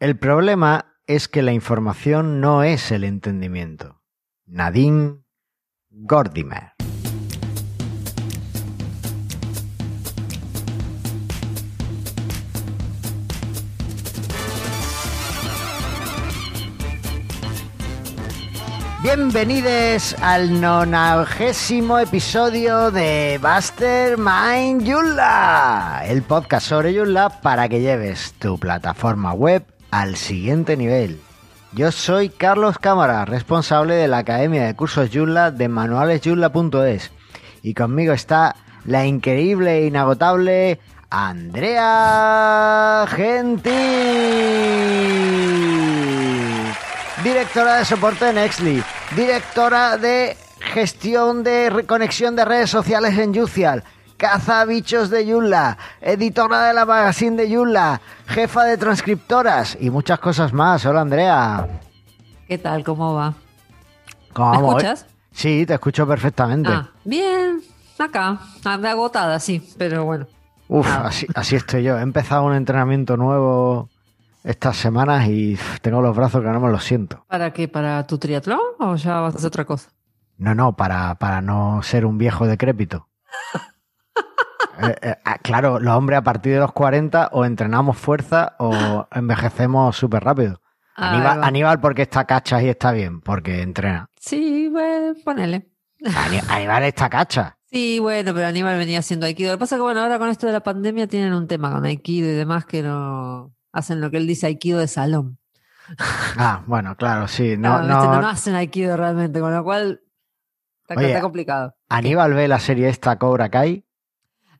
El problema es que la información no es el entendimiento. Nadine Gordimer. Bienvenidos al nonagésimo episodio de Buster Mind Joomla, el podcast sobre Joomla para que lleves tu plataforma web al siguiente nivel. Yo soy Carlos Cámara, responsable de la Academia de Cursos Joomla de manualesjoomla.es y conmigo está la increíble e inagotable Andrea Gentil. Directora de soporte de Nextly, directora de gestión de conexión de redes sociales en Yucial, caza bichos de Yulla, editora de la magazine de Yulla, jefa de transcriptoras y muchas cosas más. Hola Andrea. ¿Qué tal? ¿Cómo va? ¿Cómo ¿Me escuchas? Sí, te escucho perfectamente. Ah, bien, acá, agotada, sí, pero bueno. Uf, ah. así, así estoy yo. He empezado un entrenamiento nuevo estas semanas y tengo los brazos que no me los siento. ¿Para qué? ¿Para tu triatlón o ya vas a hacer otra cosa? No, no, para, para no ser un viejo decrépito. Eh, eh, ah, claro, los hombres a partir de los 40 o entrenamos fuerza o envejecemos súper rápido. Ah, Aníbal. Aníbal, ¿por qué está cacha y está bien? Porque entrena. Sí, bueno, ponele. Ani- Aníbal está cacha. Sí, bueno, pero Aníbal venía haciendo Aikido. Lo que pasa es que, bueno, ahora con esto de la pandemia tienen un tema con Aikido y demás que no hacen lo que él dice Aikido de salón. Ah, bueno, claro, sí. No, no, no, ¿viste? no hacen Aikido realmente, con lo cual está, Oye, está complicado. Aníbal ve la serie esta Cobra Kai.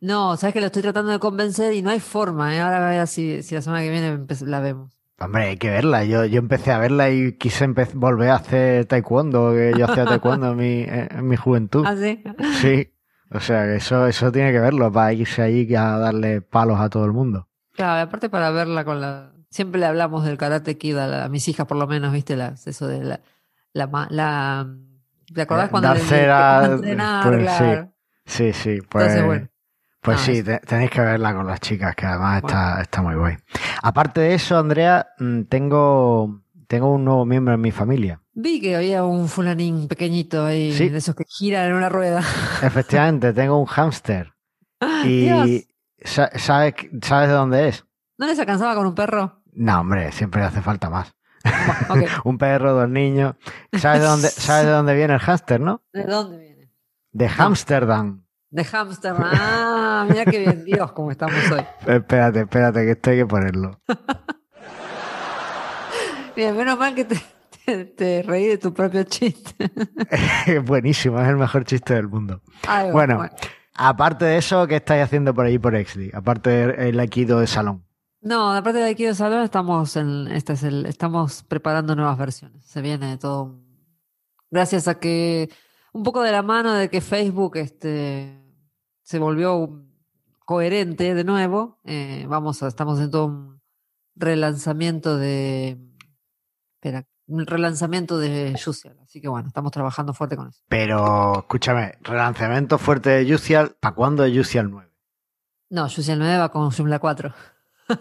No, sabes que lo estoy tratando de convencer y no hay forma, ¿eh? Ahora a ver si, si la semana que viene la vemos. Hombre, hay que verla. Yo, yo empecé a verla y quise volver a hacer taekwondo, que yo hacía taekwondo en mi, en mi juventud. ¿Ah, sí? Sí, o sea, que eso, eso tiene que verlo para irse allí a darle palos a todo el mundo. Claro, aparte para verla con la... Siempre le hablamos del karate kid a, la- a mis hijas, por lo menos, ¿viste? Las, eso de la... la, la- ¿Te acordás Eh, cuando le- darse le- a- cómo entrenar? pues, sí. Sí, sí, pues, Entonces, bueno. Pues no, sí, te- tenéis que verla con las chicas, que además está, está muy guay. Aparte de eso, Andrea, mm, tengo, tengo un nuevo miembro en mi familia. Vi que había un fulanín pequeñito ahí, Sí. de esos que giran en una rueda. Efectivamente, tengo un hámster. Y Dios, ¿sabes, ¿sabes de dónde es? ¿no les alcanzaba con un perro? No, hombre, siempre hace falta más. Bueno. Un perro, dos niños. ¿Sabes de dónde, sabes de dónde viene el hámster, no? ¿De dónde viene? De Amsterdam. De hámster. Ah, mira qué bien. Dios, cómo estamos hoy. Espérate, espérate, que esto hay que ponerlo. Bien, menos mal que te, te, te reí de tu propio chiste. Buenísimo, es el mejor chiste del mundo. Bueno, aparte de eso, ¿qué estáis haciendo por ahí por Exli? Aparte del Aikido de salón. No, aparte de Aikido Salón, estamos en, este es el, estamos preparando nuevas versiones. Se viene todo. Gracias a que un poco de la mano de que Facebook este se volvió coherente de nuevo. eh, vamos a, estamos en todo un relanzamiento de espera, un relanzamiento de Juicial. Así que bueno, estamos trabajando fuerte con eso. Pero, escúchame, relanzamiento fuerte de Yucial. ¿Para cuándo es Yucial 9? No, Juicial 9 va con Joomla 4.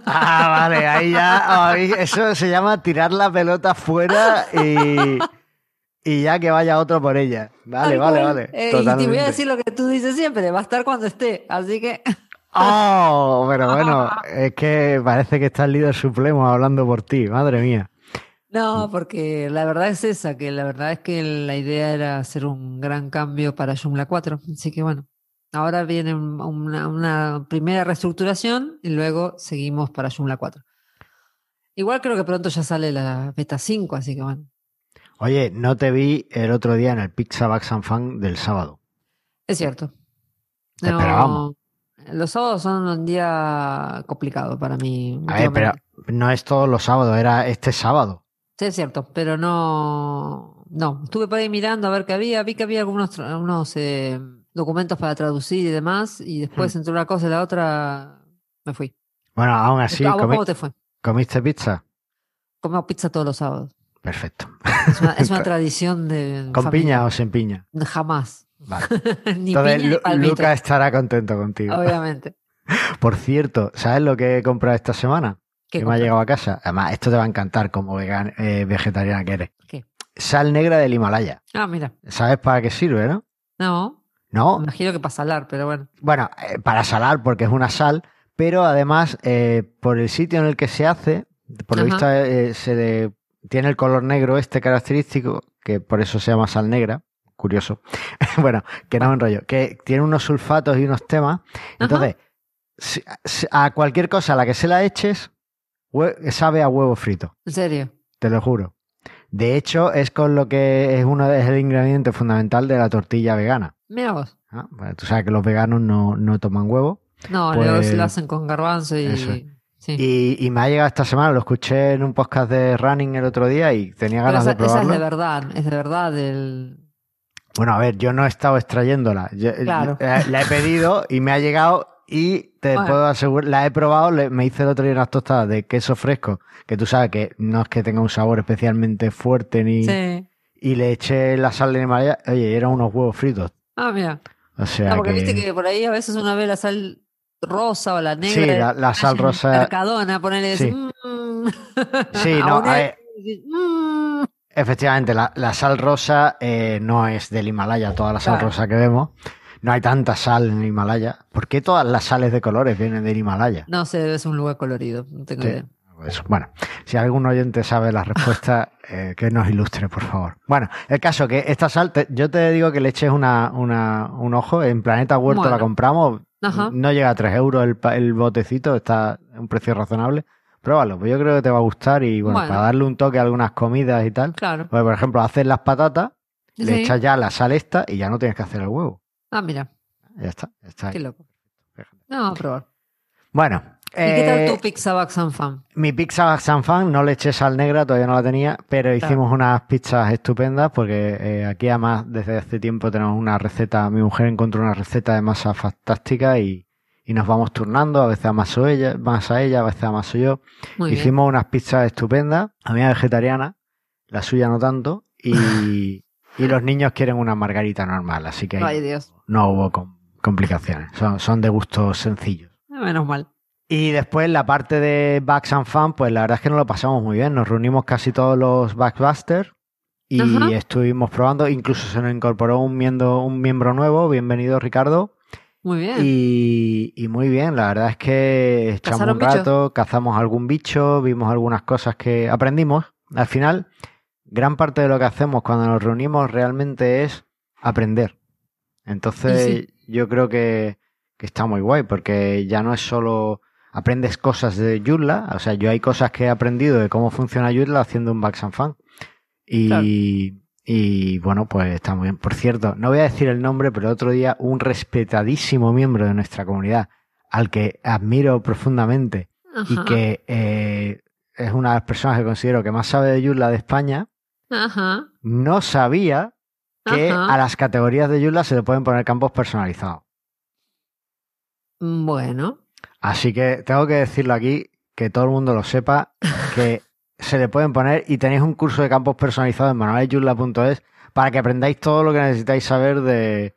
Ah, vale, ahí ya. ahí- eso se llama tirar la pelota fuera y, y ya que vaya otro por ella. Vale, vale, vale. Eh, y te voy a decir lo que tú dices siempre, va a estar cuando esté. Así que Oh, pero bueno, es que parece que está el líder supremo hablando por ti, madre mía. No, porque la verdad es esa, que la verdad es que la idea era hacer un gran cambio para Joomla 4. Así que bueno, ahora viene un- una, una primera reestructuración y luego seguimos para Joomla 4. Igual creo que pronto ya sale la beta 5, así que bueno. Oye, no te vi el otro día en el Pizza Bags and Fan del sábado. Es cierto. Te esperábamos. los sábados son un día complicado para mí. A ver, pero no es todos los sábados, era este sábado. Sí, es cierto, pero no. No, estuve por ahí mirando a ver qué había. Vi que había algunos tra- unos, eh, documentos para traducir y demás, y después Hmm. entre una cosa y la otra me fui. Bueno, aún así, ¿A vos comi- ¿Cómo te fue? ¿comiste pizza? Comemos pizza todos los sábados. Perfecto. Es una, es una tradición de. ¿Con familia. piña o sin piña? Jamás. Vale. ni Entonces, piña ni. Luca estará contento contigo. Obviamente. Por cierto, ¿sabes lo que he comprado esta semana? ¿Qué que me ha llegado a casa. Además, esto te va a encantar como vegan, eh, vegetariana que eres. ¿Qué? Sal negra del Himalaya. Ah, mira. ¿Sabes para qué sirve, no? No, No. me imagino que para salar, pero bueno. Bueno, eh, para salar, porque es una sal, pero además, eh, por el sitio en el que se hace, por lo visto, se le- tiene el color negro este característico, que por eso se llama sal negra. Curioso. bueno, que no me enrollo. Que tiene unos sulfatos y unos temas. Entonces, si- a cualquier cosa a la que se la eches, sabe a huevo frito. En serio. Te lo juro. De hecho, es con lo que es uno es el ingrediente fundamental de la tortilla vegana. Mira vos. Bueno, tú sabes que los veganos no, no toman huevo. No, Pues- luego lo hacen con garbanzo y. Eso es. Sí. Y, y me ha llegado esta semana, lo escuché en un podcast de Running el otro día y tenía ganas esa, de esa es probarlo. de verdad, es de verdad el. Bueno, a ver, yo no he estado extrayéndola. Yo- Claro. eh, la he pedido y me ha llegado y te Bueno. puedo asegurar, la he probado, le- me hice el otro día unas tostadas de queso fresco, que tú sabes que no es que tenga un sabor especialmente fuerte ni... Sí. Y le eché la sal de Himalaya, oye, eran unos huevos fritos. Ah, mira. O sea No, porque que... viste que por ahí a veces una ve la sal rosa o la negra. Sí, la- la sal rosa- Mercadona, ponele. Sí. "Mm". Sí, no, "Mm". Efectivamente, la, la sal rosa eh, no es del Himalaya, toda la sal Claro. rosa que vemos. No hay tanta sal en el Himalaya. ¿Por qué todas las sales de colores vienen del Himalaya? No sé, debe ser un lugar colorido. No tengo Sí. idea. Pues, bueno, si algún oyente sabe la respuesta, eh, que nos ilustre, por favor. Bueno, el caso que esta sal, te- yo te digo que le eches una, una, un ojo. En Planeta Huerto la compramos. Ajá. No llega a 3 euros el, el botecito, está a un precio razonable. Pruébalo, pues yo creo que te va a gustar y bueno, Bueno. para darle un toque a algunas comidas y tal. Claro. Pues, por ejemplo, haces las patatas, le echas ya la sal esta y ya no tienes que hacer el huevo. Ah, mira, Ya está, ya está ahí. qué loco. No, a probar. Bueno, ¿Y qué tal eh, tu pizza Baxan Fan? mi pizza San Fan no le eché sal negra, todavía no la tenía, pero hicimos unas pizzas estupendas porque eh, aquí además desde hace tiempo tenemos una receta, mi mujer encontró una receta de masa fantástica y, y nos vamos turnando, a veces amaso ella, más a ella, a veces amaso yo. Muy bien. Hicimos unas pizzas estupendas, a mí vegetariana, la suya no tanto, y, y los niños quieren una margarita normal, así que ahí Ay, Dios. no hubo com- complicaciones, son, son de gustos sencillos. Eh, Menos mal. Y después la parte de Bugs and Fun, pues la verdad es que nos lo pasamos muy bien. Nos reunimos casi todos los Backbusters y Ajá. estuvimos probando. Incluso se nos incorporó un miembro, un miembro nuevo. Bienvenido, Ricardo. Muy bien. Y, y muy bien, la verdad es que echamos ¿Cazaron un rato, cazamos algún bicho, vimos algunas cosas que aprendimos. Al final, gran parte de lo que hacemos cuando nos reunimos realmente es aprender. Entonces, yo creo que, que está muy guay, porque ya no es solo aprendes cosas de Joomla, o sea, yo hay cosas que he aprendido de cómo funciona Joomla haciendo un Bugs and Fun. Y, Claro. y bueno, pues está muy bien. Por cierto, no voy a decir el nombre, pero el otro día un respetadísimo miembro de nuestra comunidad, al que admiro profundamente y que eh, es una de las personas que considero que más sabe de Joomla de España, Ajá. no sabía que Ajá. a las categorías de Joomla se le pueden poner campos personalizados. Bueno. Así que tengo que decirlo aquí, que todo el mundo lo sepa, que se le pueden poner y tenéis un curso de campos personalizados en manualesyula.es para que aprendáis todo lo que necesitáis saber de,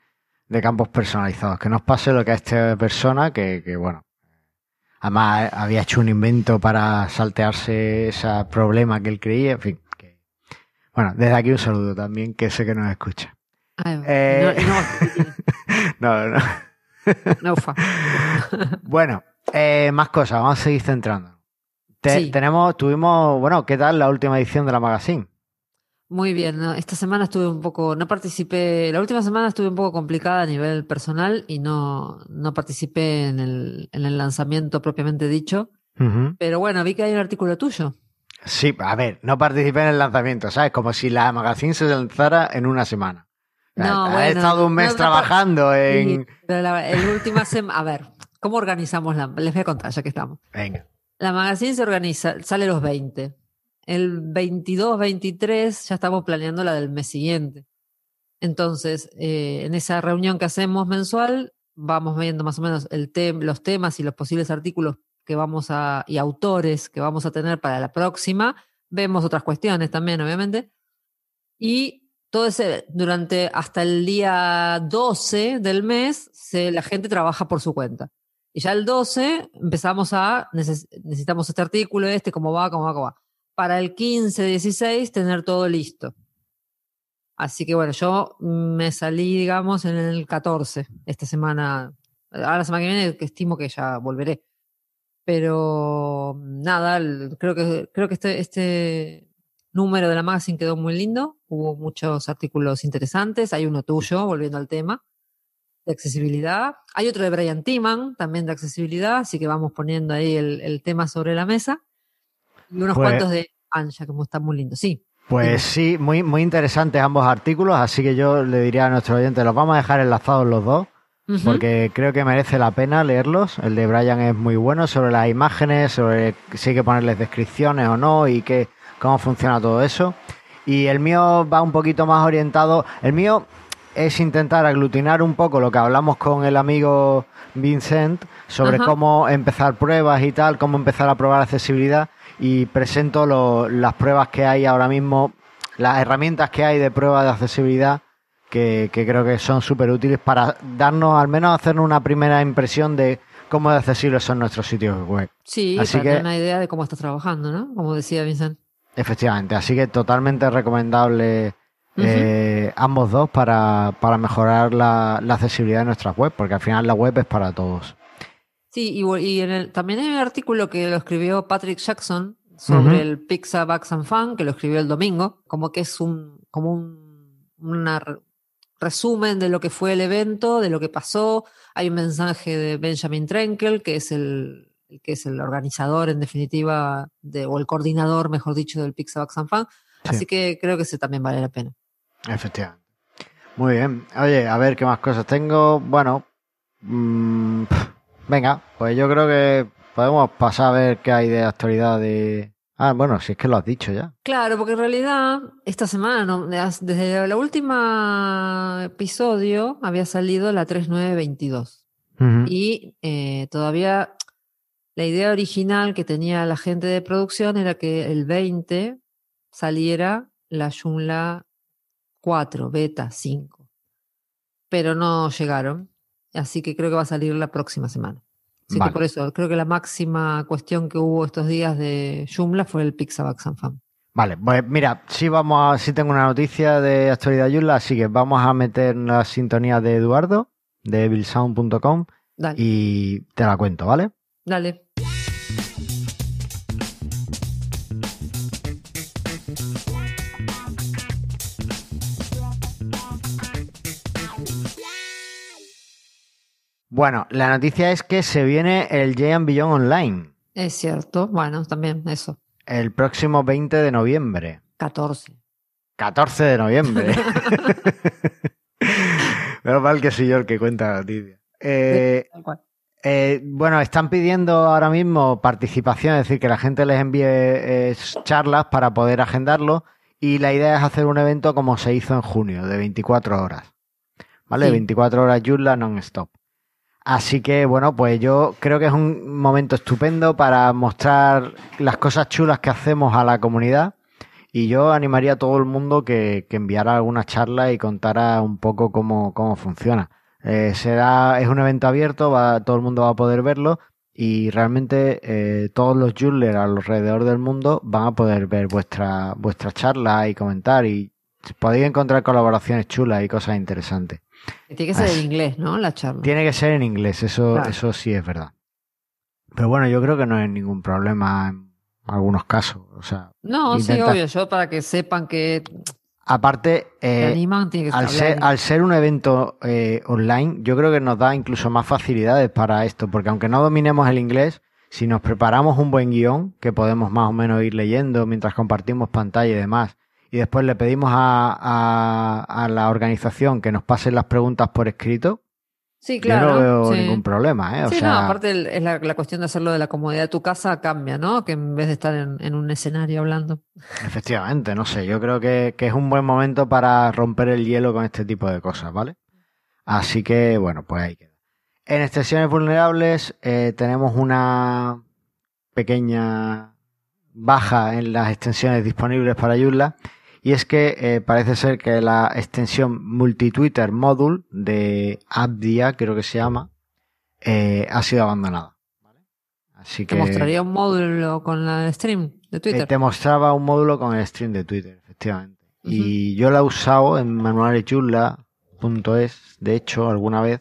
de campos personalizados. Que no os pase lo que a esta persona, que, que, bueno, además había hecho un invento para saltearse ese problema que él creía, en fin. que- bueno, desde aquí un saludo también, que sé que nos escucha. Ay, Eh, no, No, no. no, ufa. Bueno, eh, más cosas, vamos a seguir centrando. Sí. Tenemos, tuvimos, bueno, ¿qué tal la última edición de la magazine? Muy bien, ¿no? esta semana estuve un poco, no participé, la última semana estuve un poco complicada a nivel personal y no, no participé en el, en el lanzamiento propiamente dicho, pero bueno, vi que hay un artículo tuyo. Sí, a ver, no participé en el lanzamiento, ¿sabes? Como si la magazine se lanzara en una semana. Sea, No, he bueno, estado un mes no, trabajando en... Pero la, el última semana, a ver, ¿cómo organizamos la? Les voy a contar ya que estamos. Venga. La magazine se organiza, sale los 20. El 22, 23 ya estamos planeando la del mes siguiente. Entonces, eh, en esa reunión que hacemos mensual, vamos viendo más o menos el tem- los temas y los posibles artículos que vamos a, y autores que vamos a tener para la próxima. Vemos otras cuestiones también, obviamente. Y todo ese, durante hasta el día 12 del mes, se, la gente trabaja por su cuenta. Y ya el 12 empezamos a, necesitamos este artículo, este, cómo va, cómo va, cómo va. Para el 15, 16, tener todo listo. Así que bueno, yo me salí, digamos, en el 14, esta semana. Ahora la semana que viene, estimo que ya volveré. Pero nada, creo que, creo que este, este número de la magazine quedó muy lindo. Hubo muchos artículos interesantes. Hay uno tuyo, volviendo al tema, de accesibilidad. Hay otro de Brian Timan, también de accesibilidad. Así que vamos poniendo ahí el, tema sobre la mesa. Y unos pues cuantos de Anja, que está muy lindo. Sí. Pues sí, muy, muy interesantes ambos artículos. Así que yo le diría a nuestro oyente, los vamos a dejar enlazados los dos porque creo que merece la pena leerlos. El de Brian es muy bueno sobre las imágenes, sobre si hay que ponerles descripciones o no y que, cómo funciona todo eso. Y el mío va un poquito más orientado. El mío es intentar aglutinar un poco lo que hablamos con el amigo Vincent sobre cómo empezar pruebas y tal, cómo empezar a probar accesibilidad y presento las pruebas que hay ahora mismo, las herramientas que hay de prueba de accesibilidad que, creo que son súper útiles para darnos, al menos hacernos una primera impresión de cómo de accesibles son nuestros sitios web. Sí, así para que, tener una idea de cómo estás trabajando, ¿no? Como decía Vincent. Efectivamente, así que totalmente recomendable eh, ambos dos para, mejorar la, accesibilidad de nuestras web, porque al final la web es para todos. Sí, y, en el, también hay un artículo que lo escribió Patrick Jackson sobre el Pixar Bugs and Fun, que lo escribió el domingo, como que es un, como un, una resumen de lo que fue el evento, de lo que pasó. Hay un mensaje de Benjamin Trenkel, que es el, que es el organizador, en definitiva, de, o el coordinador, mejor dicho, del Pixabox and Fan. Así que creo que ese también vale la pena. Efectivamente. Muy bien. Oye, a ver qué más cosas tengo. Bueno, mm, venga, pues yo creo que podemos pasar a ver qué hay de actualidad de, Ah, bueno, si es que lo has dicho ya. Claro, porque en realidad esta semana, desde la última episodio, había salido la 3922. Y eh, todavía la idea original que tenía la gente de producción era que el 20 saliera la Joomla 4, beta 5. Pero no llegaron. Así que creo que va a salir la próxima semana. Así que por eso, creo que la máxima cuestión que hubo estos días de Joomla fue el Pixaback Fan. Vale, pues mira, sí vamos a, sí tengo una noticia de actualidad Joomla, así que vamos a meter la sintonía de Eduardo de billsound.com y te la cuento, ¿vale? Dale. Bueno, la noticia es que se viene el Giant Beyond Online. Es cierto, bueno, también eso. El próximo 20 de noviembre. 14. 14 de noviembre. Menos mal que soy yo el que cuenta la noticia. Eh, eh, bueno, están pidiendo ahora mismo participación, es decir, que la gente les envíe eh, charlas para poder agendarlo. Y la idea es hacer un evento como se hizo en junio, de 24 horas. ¿Vale? 24 horas Joomla non-stop. Así que bueno, pues yo creo que es un momento estupendo para mostrar las cosas chulas que hacemos a la comunidad y yo animaría a todo el mundo que, enviara alguna charla y contara un poco cómo, cómo funciona. Eh, será, es un evento abierto, va, todo el mundo va a poder verlo y realmente eh, todos los Joomlers alrededor del mundo van a poder ver vuestra, vuestra charla y comentar y podéis encontrar colaboraciones chulas y cosas interesantes. Tiene que ser en inglés, ¿no? La charla. Tiene que ser en inglés, eso, eso sí es verdad. Pero bueno, yo creo que no hay ningún problema en algunos casos. O sea, no, sí, obvio, yo para que sepan que. Aparte, eh, al, ser, al, ser, un evento eh, online, yo creo que nos da incluso más facilidades para esto, porque aunque no dominemos el inglés, si nos preparamos un buen guion, que podemos más o menos ir leyendo mientras compartimos pantalla y demás, y después le pedimos a, a, la organización que nos pasen las preguntas por escrito, Sí, claro. Yo no veo ningún problema, ¿eh? sí, no, aparte es la, cuestión de hacerlo de la comodidad de tu casa cambia, ¿no? Que en vez de estar en, un escenario hablando. Efectivamente, no sé, yo creo que, es un buen momento para romper el hielo con este tipo de cosas, ¿vale? Así que, bueno, pues ahí queda. En extensiones vulnerables eh, tenemos una pequeña baja en las extensiones disponibles para Joomla y es que eh, parece ser que la extensión multi-Twitter module de Abdia, creo que se llama, eh, ha sido abandonada. Así que Te mostraría un módulo con la stream de eh, Twitter. te mostraba un módulo con el stream de Twitter, efectivamente. Y yo la he usado en manualesyula.es, de hecho, alguna vez,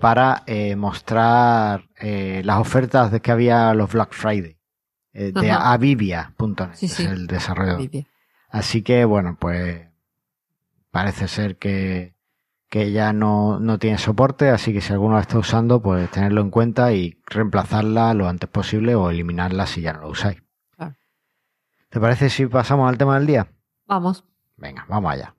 para eh, mostrar eh, las ofertas de que había los Black Friday. eh, de avivia.net, Sí, el bien. Así que, bueno, pues parece ser que, que ya no, no tiene soporte, así que si alguno la está usando, pues tenerlo en cuenta y reemplazarla lo antes posible o eliminarla si ya no lo usáis. Claro. ¿Te parece si pasamos al tema del día? Vamos. Venga, vamos allá.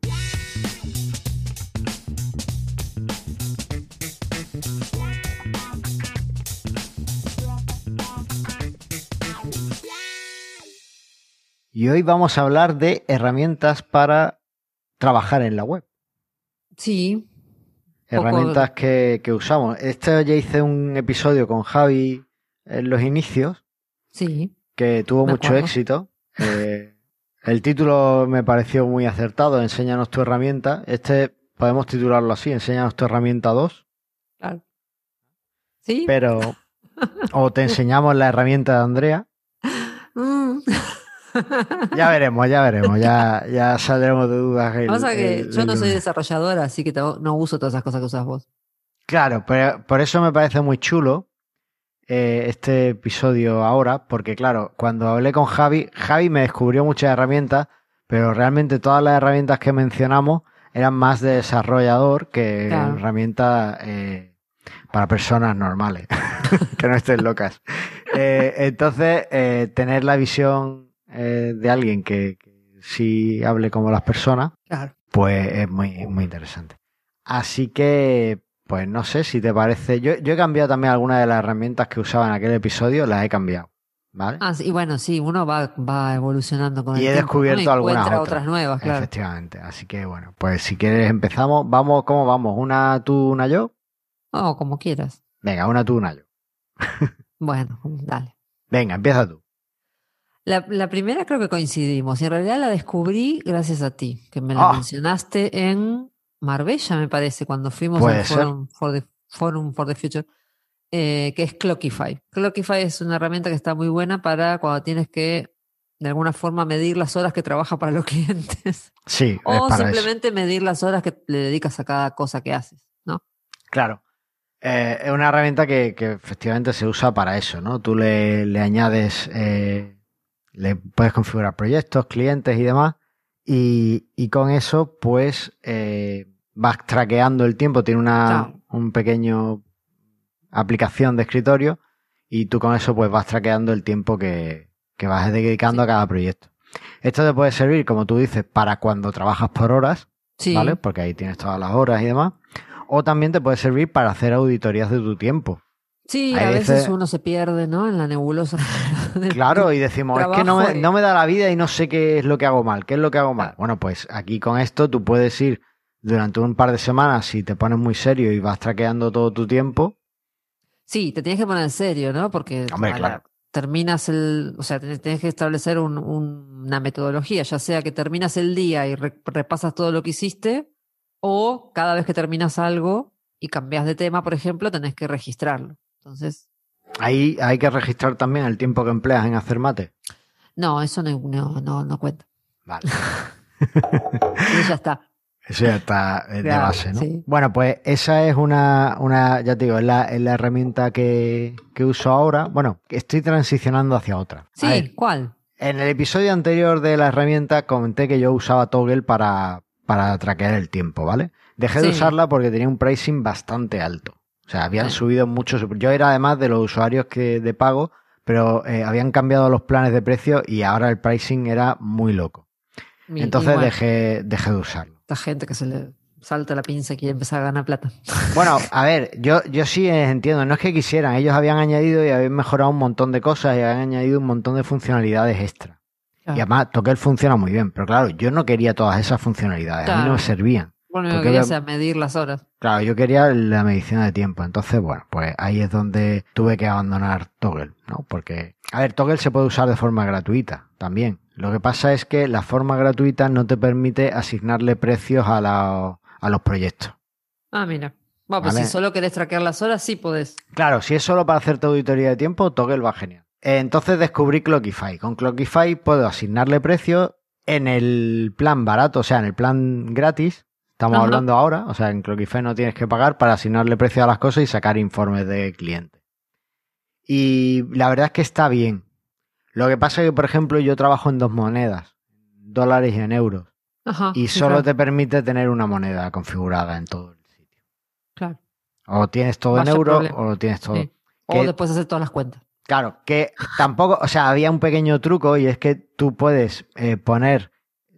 Y hoy vamos a hablar de herramientas para trabajar en la web. Sí. Poco- Herramientas que, que usamos. Este ya hice un episodio con Javi en los inicios Sí. que tuvo Me mucho acuerdo. éxito. Eh, el título me pareció muy acertado, Enséñanos tu herramienta. Este podemos titularlo así, Enséñanos tu herramienta 2, Claro. Sí. pero o te enseñamos la herramienta de Andrea. Ya veremos, ya veremos, ya, ya saldremos de dudas. el- Pasa que el- yo no soy desarrolladora, así que no uso todas esas cosas que usas vos. Claro, pero por eso me parece muy chulo eh, este episodio ahora, porque claro, cuando hablé con Javi, Javi me descubrió muchas herramientas, pero realmente todas las herramientas que mencionamos eran más de desarrollador que Claro. herramientas eh, para personas normales, que no estén locas. Eh, entonces, eh, tener la visión eh, de alguien que, que sí hable como las personas, Claro. pues es muy, muy interesante. Así que, pues no sé si te parece. Yo, yo he cambiado también algunas de las herramientas que usaba en aquel episodio, las he cambiado. ¿Vale? Ah, y bueno, sí, uno va, va evolucionando con el y he descubierto Y algunas otras nuevas, claro. Efectivamente. Así que bueno, pues si quieres empezamos. Vamos, ¿cómo vamos? ¿Una tú, una yo? Oh, como quieras. Venga, una tú, una yo. Bueno, dale. Venga, empieza tú. La, la primera creo que coincidimos. Y en realidad la descubrí gracias a ti, que me la Ah. mencionaste en Marbella, me parece, cuando fuimos al. Forum for the, Forum for the Future, eh, que es Clockify. Clockify es una herramienta que está muy buena para cuando tienes que, de alguna forma, medir las horas que trabaja para los clientes. Sí, o eso. simplemente medir las horas que le dedicas a cada cosa que haces, ¿no? Claro. Eh, es una herramienta que, que efectivamente se usa para eso, ¿no? Tú le, le añades, eh, le puedes configurar proyectos, clientes y demás, y, y con eso, pues, eh, vas traqueando el tiempo, tiene una Claro. un pequeño aplicación de escritorio, y tú con eso, pues, vas traqueando el tiempo que, que vas dedicando Sí. a cada proyecto. Esto te puede servir, como tú dices, para cuando trabajas por horas, Sí. ¿vale? Porque ahí tienes todas las horas y demás. O también te puede servir para hacer auditorías de tu tiempo. Sí, a veces veces- uno se pierde, ¿no? En la nebulosa. Claro, y decimos, es que no me, y- no me da la vida y no sé qué es lo que hago mal, qué es lo que hago mal. Bueno, pues aquí con esto tú puedes ir durante un par de semanas si te pones muy serio y vas traqueando todo tu tiempo. Sí, te tienes que poner en serio, ¿no? Porque Hombre, la- terminas el, o sea, tenés que establecer un- un- una metodología, ya sea que terminas el día y re- repasas todo lo que hiciste, o cada vez que terminas algo y cambias de tema, por ejemplo, tenés que registrarlo. Entonces, Ahí hay que registrar también el tiempo que empleas en hacer mate. no, eso no, no, no, no cuenta. Vale. Eso ya está. Eso ya está eh, de Claro, base, ¿no? sí. Bueno, pues esa es una, una ya te digo, es la, es la herramienta que, que uso ahora. Bueno, estoy transicionando hacia otra. Sí, ver, ¿cuál? En el episodio anterior de la herramienta comenté que yo usaba Toggle para, para traquear el tiempo, ¿vale? Dejé de usarla porque tenía un pricing bastante alto. O sea, habían Ah. subido mucho. Yo era además de los usuarios que de pago, pero eh, habían cambiado los planes de precio y ahora el pricing era muy loco. Entonces dejé, dejé de usarlo. Esta gente que se le salta la pinza y quiere empezar a ganar plata. Bueno, a ver, yo, yo sí entiendo, no es que quisieran, ellos habían añadido y habían mejorado un montón de cosas y habían añadido un montón de funcionalidades extra. Y además, Toggle funciona muy bien, pero claro, yo no quería todas esas funcionalidades, a mí no me servían. Bueno, medir las horas. Claro, yo quería la medición de tiempo, entonces, bueno, pues ahí es donde tuve que abandonar Toggle, ¿no? Porque, a ver, Toggle se puede usar de forma gratuita también. Lo que pasa es que la forma gratuita no te permite asignarle precios a, la- a los proyectos. Ah, mira. Bueno, pues Vale. si solo querés traquear las horas, sí podés. Claro, si es solo para hacer tu auditoría de tiempo, Toggle va genial. Entonces descubrí Clockify. Con Clockify puedo asignarle precio en el plan barato, o sea, en el plan gratis. Estamos Ajá. hablando ahora, o sea, en Clockify no tienes que pagar para asignarle precio a las cosas y sacar informes de cliente. Y la verdad es que está bien. Lo que pasa es que, por ejemplo, yo trabajo en dos monedas, dólares y en euros, Ajá. y solo claro, te permite tener una moneda configurada en todo el sitio. claro, O tienes todo en euros o lo tienes todo. sí. O después hacer todas las cuentas. Claro, que tampoco, o sea, había un pequeño truco y es que tú puedes eh, poner,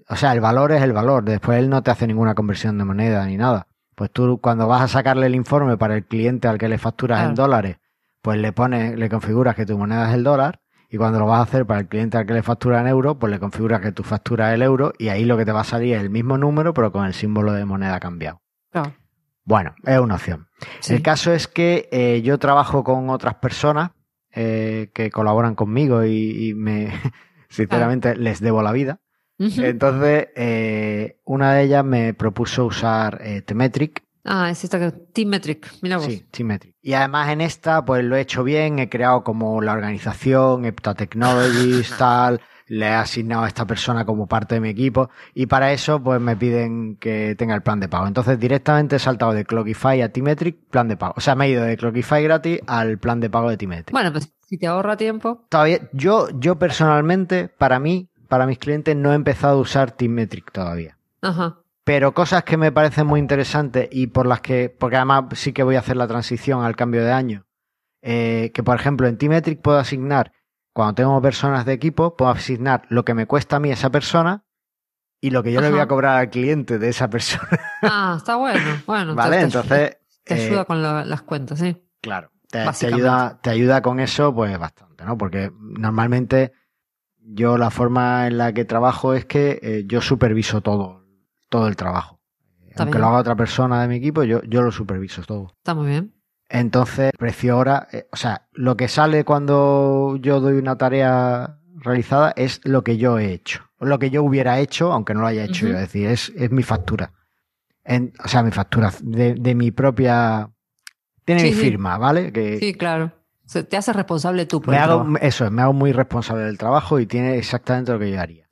o sea, el valor es el valor, después él no te hace ninguna conversión de moneda ni nada. Pues tú cuando vas a sacarle el informe para el cliente al que le facturas en Claro. dólares, pues le pones, le configuras que tu moneda es el dólar y cuando lo vas a hacer para el cliente al que le factura en euro, pues le configuras que tu factura es el euro y ahí lo que te va a salir es el mismo número pero con el símbolo de moneda cambiado. Claro. Bueno, es una opción. Sí. El caso es que eh, yo trabajo con otras personas eh, que colaboran conmigo y, y me, sinceramente, les debo la vida. Entonces, eh, una de ellas me propuso usar eh, Temetric. Ah, es esta que Teammetric. Mira vos. Sí, Temetric. Y además en esta, pues lo he hecho bien, he creado como la organización, Hepta Technologies, tal, le he asignado a esta persona como parte de mi equipo y para eso pues me piden que tenga el plan de pago. Entonces directamente he saltado de Clockify a Temetric, plan de pago. O sea, me he ido de Clockify gratis al plan de pago de Temetric. Bueno, pues si te ahorra tiempo. Todavía, yo, yo personalmente, para mí, para mis clientes, no he empezado a usar Temetric todavía. Ajá. Pero cosas que me parecen muy interesantes y por las que, porque además sí que voy a hacer la transición al cambio de año, eh, que por ejemplo en Temetric puedo asignar, cuando tengo personas de equipo, puedo asignar lo que me cuesta a mí esa persona y lo que yo le voy a cobrar al cliente de esa persona. Ah, está bueno. Bueno, ¿Vale? te- Entonces, Te eh, ayuda con la- las cuentas, sí. Claro, te, te ayuda, te ayuda con eso, pues bastante, ¿no? Porque normalmente yo la forma en la que trabajo es que eh, yo superviso todo, todo el trabajo. Está Aunque bien. lo haga otra persona de mi equipo, yo, yo lo superviso todo. Está muy bien. Entonces, precio hora, eh, o sea, lo que sale cuando yo doy una tarea realizada es lo que yo he hecho. Lo que yo hubiera hecho, aunque no lo haya hecho yo. Es decir, es, es mi factura. En- o sea, mi factura de, de mi propia. Tiene Sí, mi sí. firma, ¿vale? Que Sí, claro. Se- te haces responsable tú por me el hago, trabajo. eso, es, me hago muy responsable del trabajo y tiene exactamente lo que yo haría.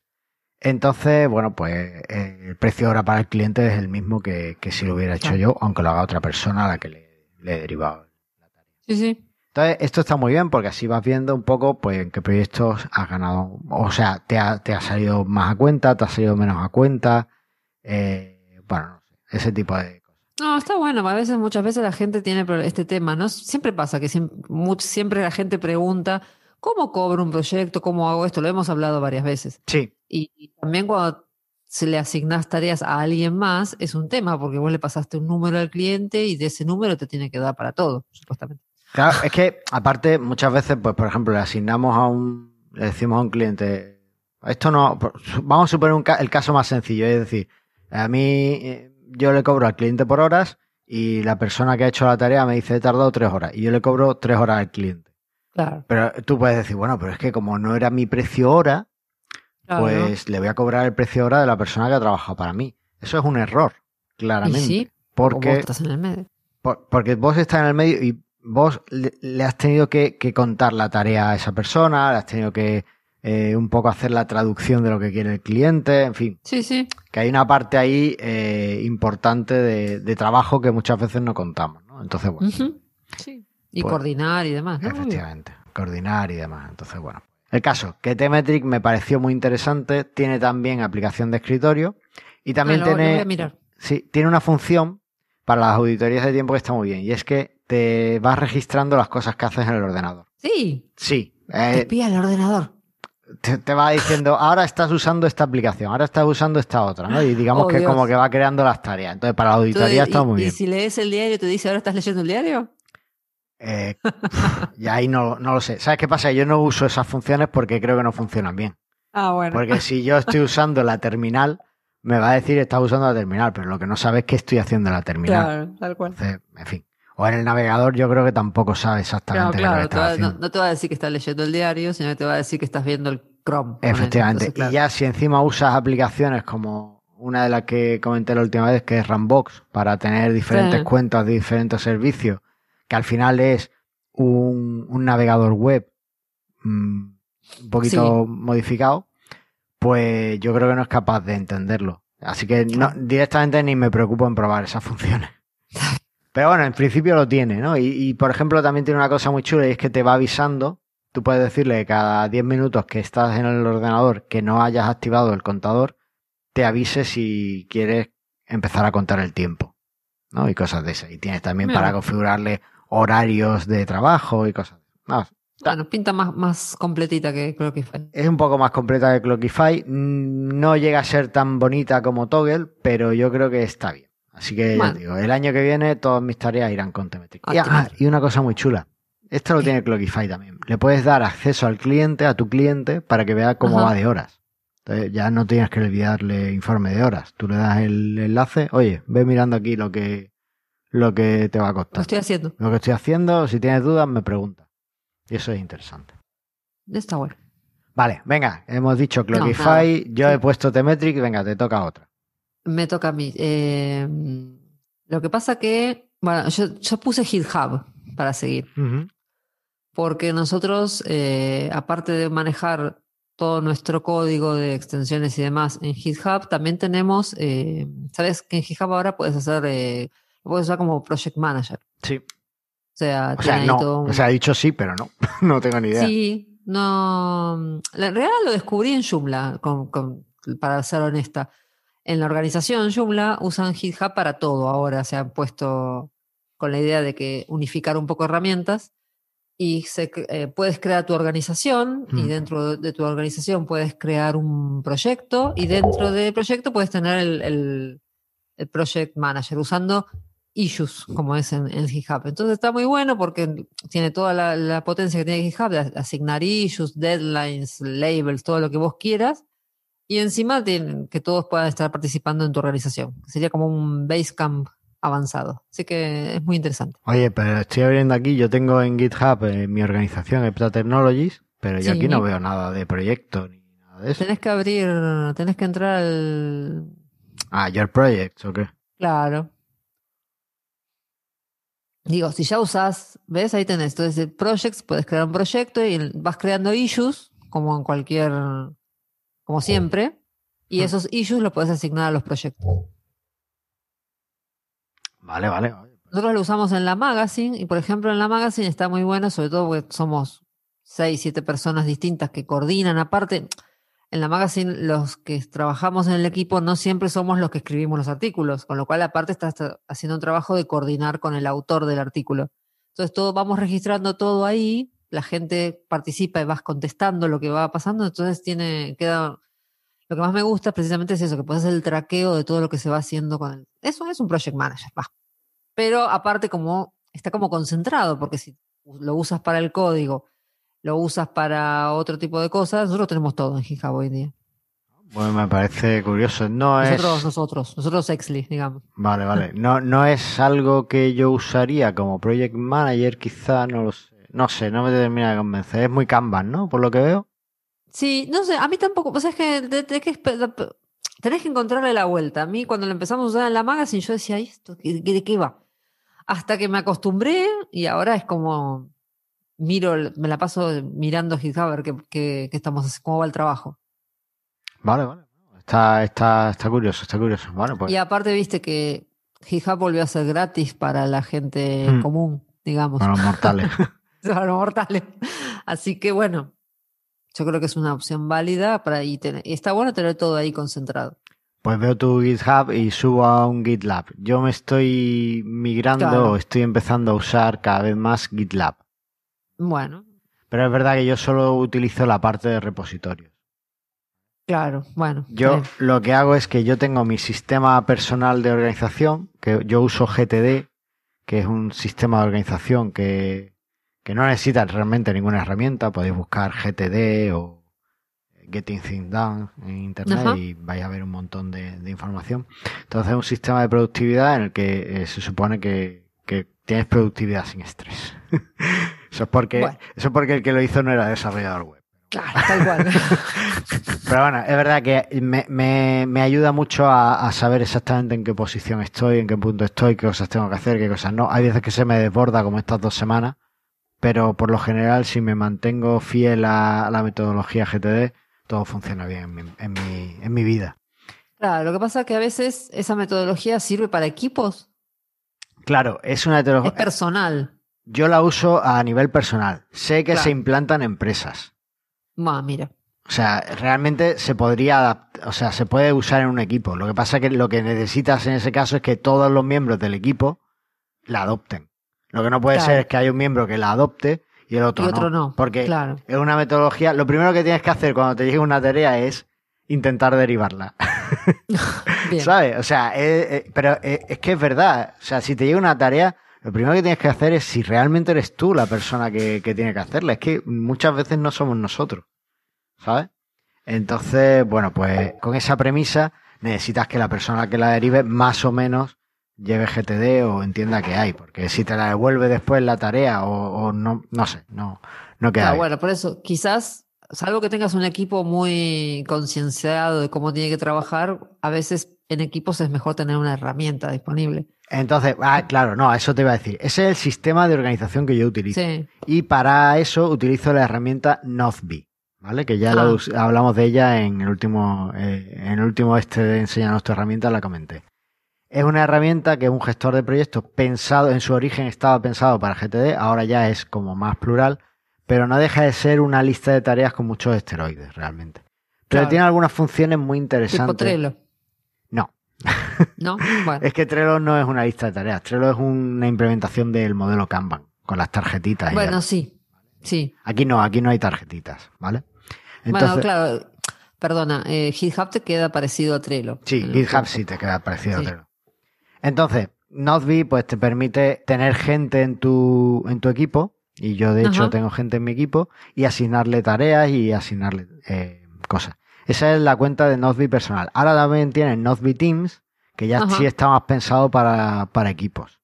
Entonces, bueno, pues eh, el precio ahora para el cliente es el mismo que, que si lo hubiera hecho yo, aunque lo haga otra persona a la que le, le he derivado la tarea. Sí, sí. Entonces, esto está muy bien porque así vas viendo un poco pues en qué proyectos has ganado. O sea, te ha, te ha salido más a cuenta, te ha salido menos a cuenta. eh, bueno, no sé, ese tipo de. No, está bueno. A veces, muchas veces la gente tiene este tema, ¿no? Siempre pasa que siempre, siempre la gente pregunta, ¿cómo cobro un proyecto? ¿Cómo hago esto? Lo hemos hablado varias veces. Sí, Y, y también cuando se le asignas tareas a alguien más, es un tema, porque vos le pasaste un número al cliente y de ese número te tiene que dar para todo, supuestamente. Claro, es que aparte muchas veces, pues por ejemplo, le asignamos a un, le decimos a un cliente, esto no, vamos a suponer un ca- el caso más sencillo, es decir, a mí eh, yo le cobro al cliente por horas y la persona que ha hecho la tarea me dice he tardado tres horas y yo le cobro tres horas al cliente. Claro. Pero tú puedes decir, bueno, pero es que como no era mi precio hora, claro. pues le voy a cobrar el precio hora de la persona que ha trabajado para mí. Eso es un error, y claramente. sí, porque vos estás en el medio. por- porque vos estás en el medio y vos le, le has tenido que, que contar la tarea a esa persona, le has tenido que eh, un poco hacer la traducción de lo que quiere el cliente, en fin, Sí, sí. que hay una parte ahí eh, importante de, de trabajo que muchas veces no contamos, ¿no? Entonces, bueno. Sí. Y Pues, coordinar y demás, ¿no? efectivamente, coordinar y demás. Entonces, bueno. El caso, que T-Metric me pareció muy interesante, tiene también aplicación de escritorio y también lo- tiene... mirar. Sí, tiene una función para las auditorías de tiempo que está muy bien. Y es que te vas registrando las cosas que haces en el ordenador. Sí, Sí. te eh, espía el ordenador. Te, te va diciendo, ahora estás usando esta aplicación, ahora estás usando esta otra, ¿no? Y digamos Oh, que Dios. como que va creando las tareas. Entonces, para la auditoría Entonces, está y, muy y bien. si lees el diario, te dice, ¿ahora estás leyendo el diario? Eh, y ahí no, no lo sé. ¿Sabes qué pasa? Yo no uso esas funciones porque creo que no funcionan bien. Ah, bueno. Porque si yo estoy usando la terminal, me va a decir, estás usando la terminal, pero lo que no sabes es qué estoy haciendo en la terminal. Claro, tal cual. Entonces, en fin. O en el navegador yo creo que tampoco sabe Claro, exactamente es lo que claro. está haciendo. no, no te va a decir que estás leyendo el diario, sino que te va a decir que estás viendo el Chrome. Efectivamente. Entonces, claro. Y ya si encima usas aplicaciones como una de las que comenté la última vez, que es Rambox, para tener diferentes Sí. cuentas de diferentes servicios, que al final es un, un navegador web mm, un poquito modificado, pues yo creo que no es capaz de entenderlo. Así que no, directamente ni me preocupo en probar esas funciones. Pero bueno, en principio lo tiene, ¿no? Y, y, por ejemplo también tiene una cosa muy chula y es que te va avisando. Tú puedes decirle cada 10 minutos que estás en el ordenador que no hayas activado el contador, te avise si quieres empezar a contar el tiempo, ¿no? Y cosas de esas. Y tienes también Mira. para configurarle horarios de trabajo y cosas. No, Bueno, pinta más, más completita que fue. es un poco más completa que Clockify. Mm, No llega a ser tan bonita como Toggle, pero yo creo que está bien. Así que ya Bueno. te digo, el año que viene todas mis tareas irán con Temetric. Y, ah, Optimal. y una cosa muy chula. Esto lo tiene Clockify también. Le puedes dar acceso al cliente, a tu cliente, para que vea cómo Ajá. va de olvidarle Entonces ya no tienes que enviarle informe de horas. Tú le das el enlace, oye, ve mirando aquí lo que, lo que te va a Lo costar. estoy haciendo. Lo que estoy haciendo, si tienes dudas, me preguntas. Y eso es interesante. Está bueno. Vale, venga, hemos dicho. Clockify, yo Sí. he puesto Temetric, venga, te toca otra. Me toca a mí. Eh, lo que pasa que, bueno, yo, yo puse GitHub para seguir. Porque nosotros, eh, aparte de manejar todo nuestro código de extensiones y demás en GitHub, también tenemos, eh, sabes que en GitHub ahora puedes hacer, eh, puedes usar como project manager. Sí. O sea, O sea, no. todo un- O sea, dicho sí, pero no. no tengo ni idea. Sí, no. En realidad lo descubrí en Joomla, con- con- para ser honesta. En la organización Joomla usan GitHub para todo ahora. Se han puesto con la idea de que unificar un poco herramientas y se eh, puedes crear tu organización y Mm. dentro de, de tu organización puedes crear un proyecto y dentro del proyecto puedes tener el, el- el project manager usando issues como es en, en GitHub. Entonces está muy bueno porque tiene toda la, la potencia que tiene GitHub de asignar issues, deadlines, labels, todo lo que vos quieras. Y encima tienen que todos puedan estar participando en tu organización. Sería como un Basecamp avanzado. Así que es muy interesante. Oye, pero estoy abriendo aquí, yo tengo en GitHub en mi organización Epta Technologies, pero yo Sí. aquí no veo nada de proyecto ni nada de eso. Tenés que abrir, tenés que entrar al... Ah, Your Projects, ¿o qué? Claro. Digo, si ya usás, ¿ves? Ahí tenés. Entonces, projects, puedes crear un proyecto y vas creando issues, como en cualquier, como siempre, y Mm. esos issues los puedes asignar a los proyectos. Vale, vale. Nosotros lo usamos en la magazine, y por ejemplo, en la magazine está muy bueno, sobre todo porque somos seis, siete personas distintas que coordinan. Aparte, en la magazine, los que trabajamos en el equipo no siempre somos los que escribimos los artículos, con lo cual, aparte, estás haciendo un trabajo de coordinar con el autor del artículo. Entonces, todo, vamos registrando todo ahí, la gente participa y vas contestando lo que va pasando, entonces tiene, queda. Lo que más me gusta precisamente es eso, que puedes hacer el traqueo de todo lo que se va haciendo con el. Eso es un project manager, va. Pero aparte, como está como concentrado, porque si lo usas para el código, lo usas para otro tipo de cosas, nosotros tenemos todo en GitHub hoy día. Bueno, me parece curioso. No Nosotros, es. nosotros, nosotros Exly, digamos. Vale, vale. No, no es algo que yo usaría como project manager, quizá, no lo sé. No sé, no me termina de convencer. Es muy Kanban, ¿no? Por lo que veo. Sí, no sé, a mí tampoco, pues es que tenés que encontrarle la vuelta. A mí cuando lo empezamos a usar en la magazine yo decía, "¿Y ¿esto qué- de qué va? Hasta que me acostumbré y ahora es como miro, me la paso mirando GitHub a ver qué, qué- qué estamos, haciendo, cómo va el trabajo. Vale, vale. Está, está, está curioso, está curioso. Bueno, pues. Y aparte viste que GitHub volvió a ser gratis para la gente Hmm. común, digamos, Para los mortales. los mortales. Así que bueno, yo creo que es una opción válida para y, tener- y está bueno tener todo ahí concentrado. Pues veo tu GitHub y subo a un GitLab. Yo me estoy migrando, Claro. estoy empezando a usar cada vez más GitLab. Bueno, Pero es verdad que yo solo utilizo la parte de repositorios. claro, bueno. Yo lo que hago es que yo tengo mi sistema personal de organización, que yo uso GTD, que es un sistema de organización que, que no necesita realmente ninguna herramienta. Podéis buscar GTD o Getting Things Done en internet Ajá. y vais a ver un montón de, de información. Entonces es un sistema de productividad en el que eh, se supone que, que tienes productividad sin estrés. eso es porque Bueno. eso es porque el que lo hizo no era desarrollador web. Claro, tal cual. Pero bueno, es verdad que me, me- me ayuda mucho a, a saber exactamente en qué posición estoy, en qué punto estoy, qué cosas tengo que hacer, qué cosas no. Hay veces que se me desborda como estas dos semanas, pero por lo general si me mantengo fiel a, la metodología GTD, todo funciona bien en mi, en mi, en mi vida. Claro, lo que pasa es que a veces esa metodología sirve para equipos, Claro, es una es metodología... personal. Yo la uso a nivel personal. Sé que Claro. se implantan empresas. Ma, mira. O sea, realmente se podría adaptar, o sea, se puede usar en un equipo. Lo que pasa es que lo que necesitas en ese caso es que todos los miembros del equipo la adopten. Lo que no puede Claro. ser es que haya un miembro que la adopte y el otro, Y otro no, Porque claro. es una metodología. Lo primero que tienes que hacer cuando te llegue una tarea es intentar derivarla. ¿Sabes? O sea, eh, eh, pero eh, es que es verdad. O sea, si te llega una tarea, lo primero que tienes que hacer es si realmente eres tú la persona que, que tiene que hacerla. Es que muchas veces no somos nosotros. ¿Sabes? Entonces, bueno, pues con esa premisa necesitas que la persona que la derive más o menos lleve GTD o entienda que hay. Porque si te la devuelve después la tarea o, o no, no sé, no, no queda Ah, bien. bueno, por eso, quizás, salvo que tengas un equipo muy concienciado de cómo tiene que trabajar, a veces en equipos es mejor tener una herramienta disponible. Entonces, ah, claro, no, eso te iba a decir. Ese es el sistema de organización que yo utilizo. Sí, Y para eso utilizo la herramienta Nozbe, ¿vale? Que ya Ah. hablamos de ella en el último, eh, en el último este de enseñarnos tu herramienta, la comenté. Es una herramienta que un gestor de proyectos pensado, en su origen estaba pensado para GTD, ahora ya es como más plural, pero no deja de ser una lista de tareas con muchos esteroides, realmente. Pero Claro. tiene algunas funciones muy tipo interesantes. Trello, No, ¿no? Bueno, es que Trello no es una lista de tareas, Trello es una implementación del modelo Kanban, con las tarjetitas. bueno, sí, sí. Aquí no, aquí no hay tarjetitas, ¿vale? bueno, Entonces, claro, perdona, eh, GitHub te queda parecido a Trello. sí, GitHub sí te queda parecido a. Trello. Entonces, Nozbe pues te permite tener gente en tu, en tu equipo, y yo de hecho tengo gente en mi equipo, y asignarle tareas y asignarle eh, cosas. Esa es la cuenta de Nozbe personal. Ahora también tienes Nozbe Teams, que ya Ajá. sí está más pensado para, para equipos.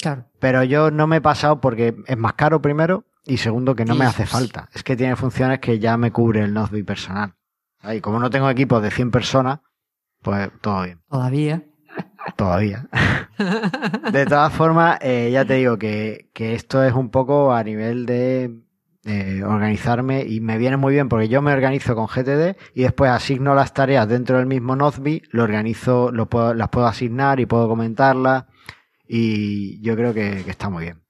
Claro, Pero yo no me he pasado porque es más caro primero y segundo que no me hace falta. Es que tiene funciones que ya me cubre el Nozbe personal. Y como no tengo equipos de 100 personas, pues todo bien, todavía. Todavía. De todas formas, eh, ya te digo que, que esto es un poco a nivel de eh, organizarme y me viene muy bien porque yo me organizo con GTD y después asigno las tareas dentro del mismo Nozbe, lo organizo, lo puedo- las puedo asignar y puedo comentarlas y yo creo que, que está muy bien.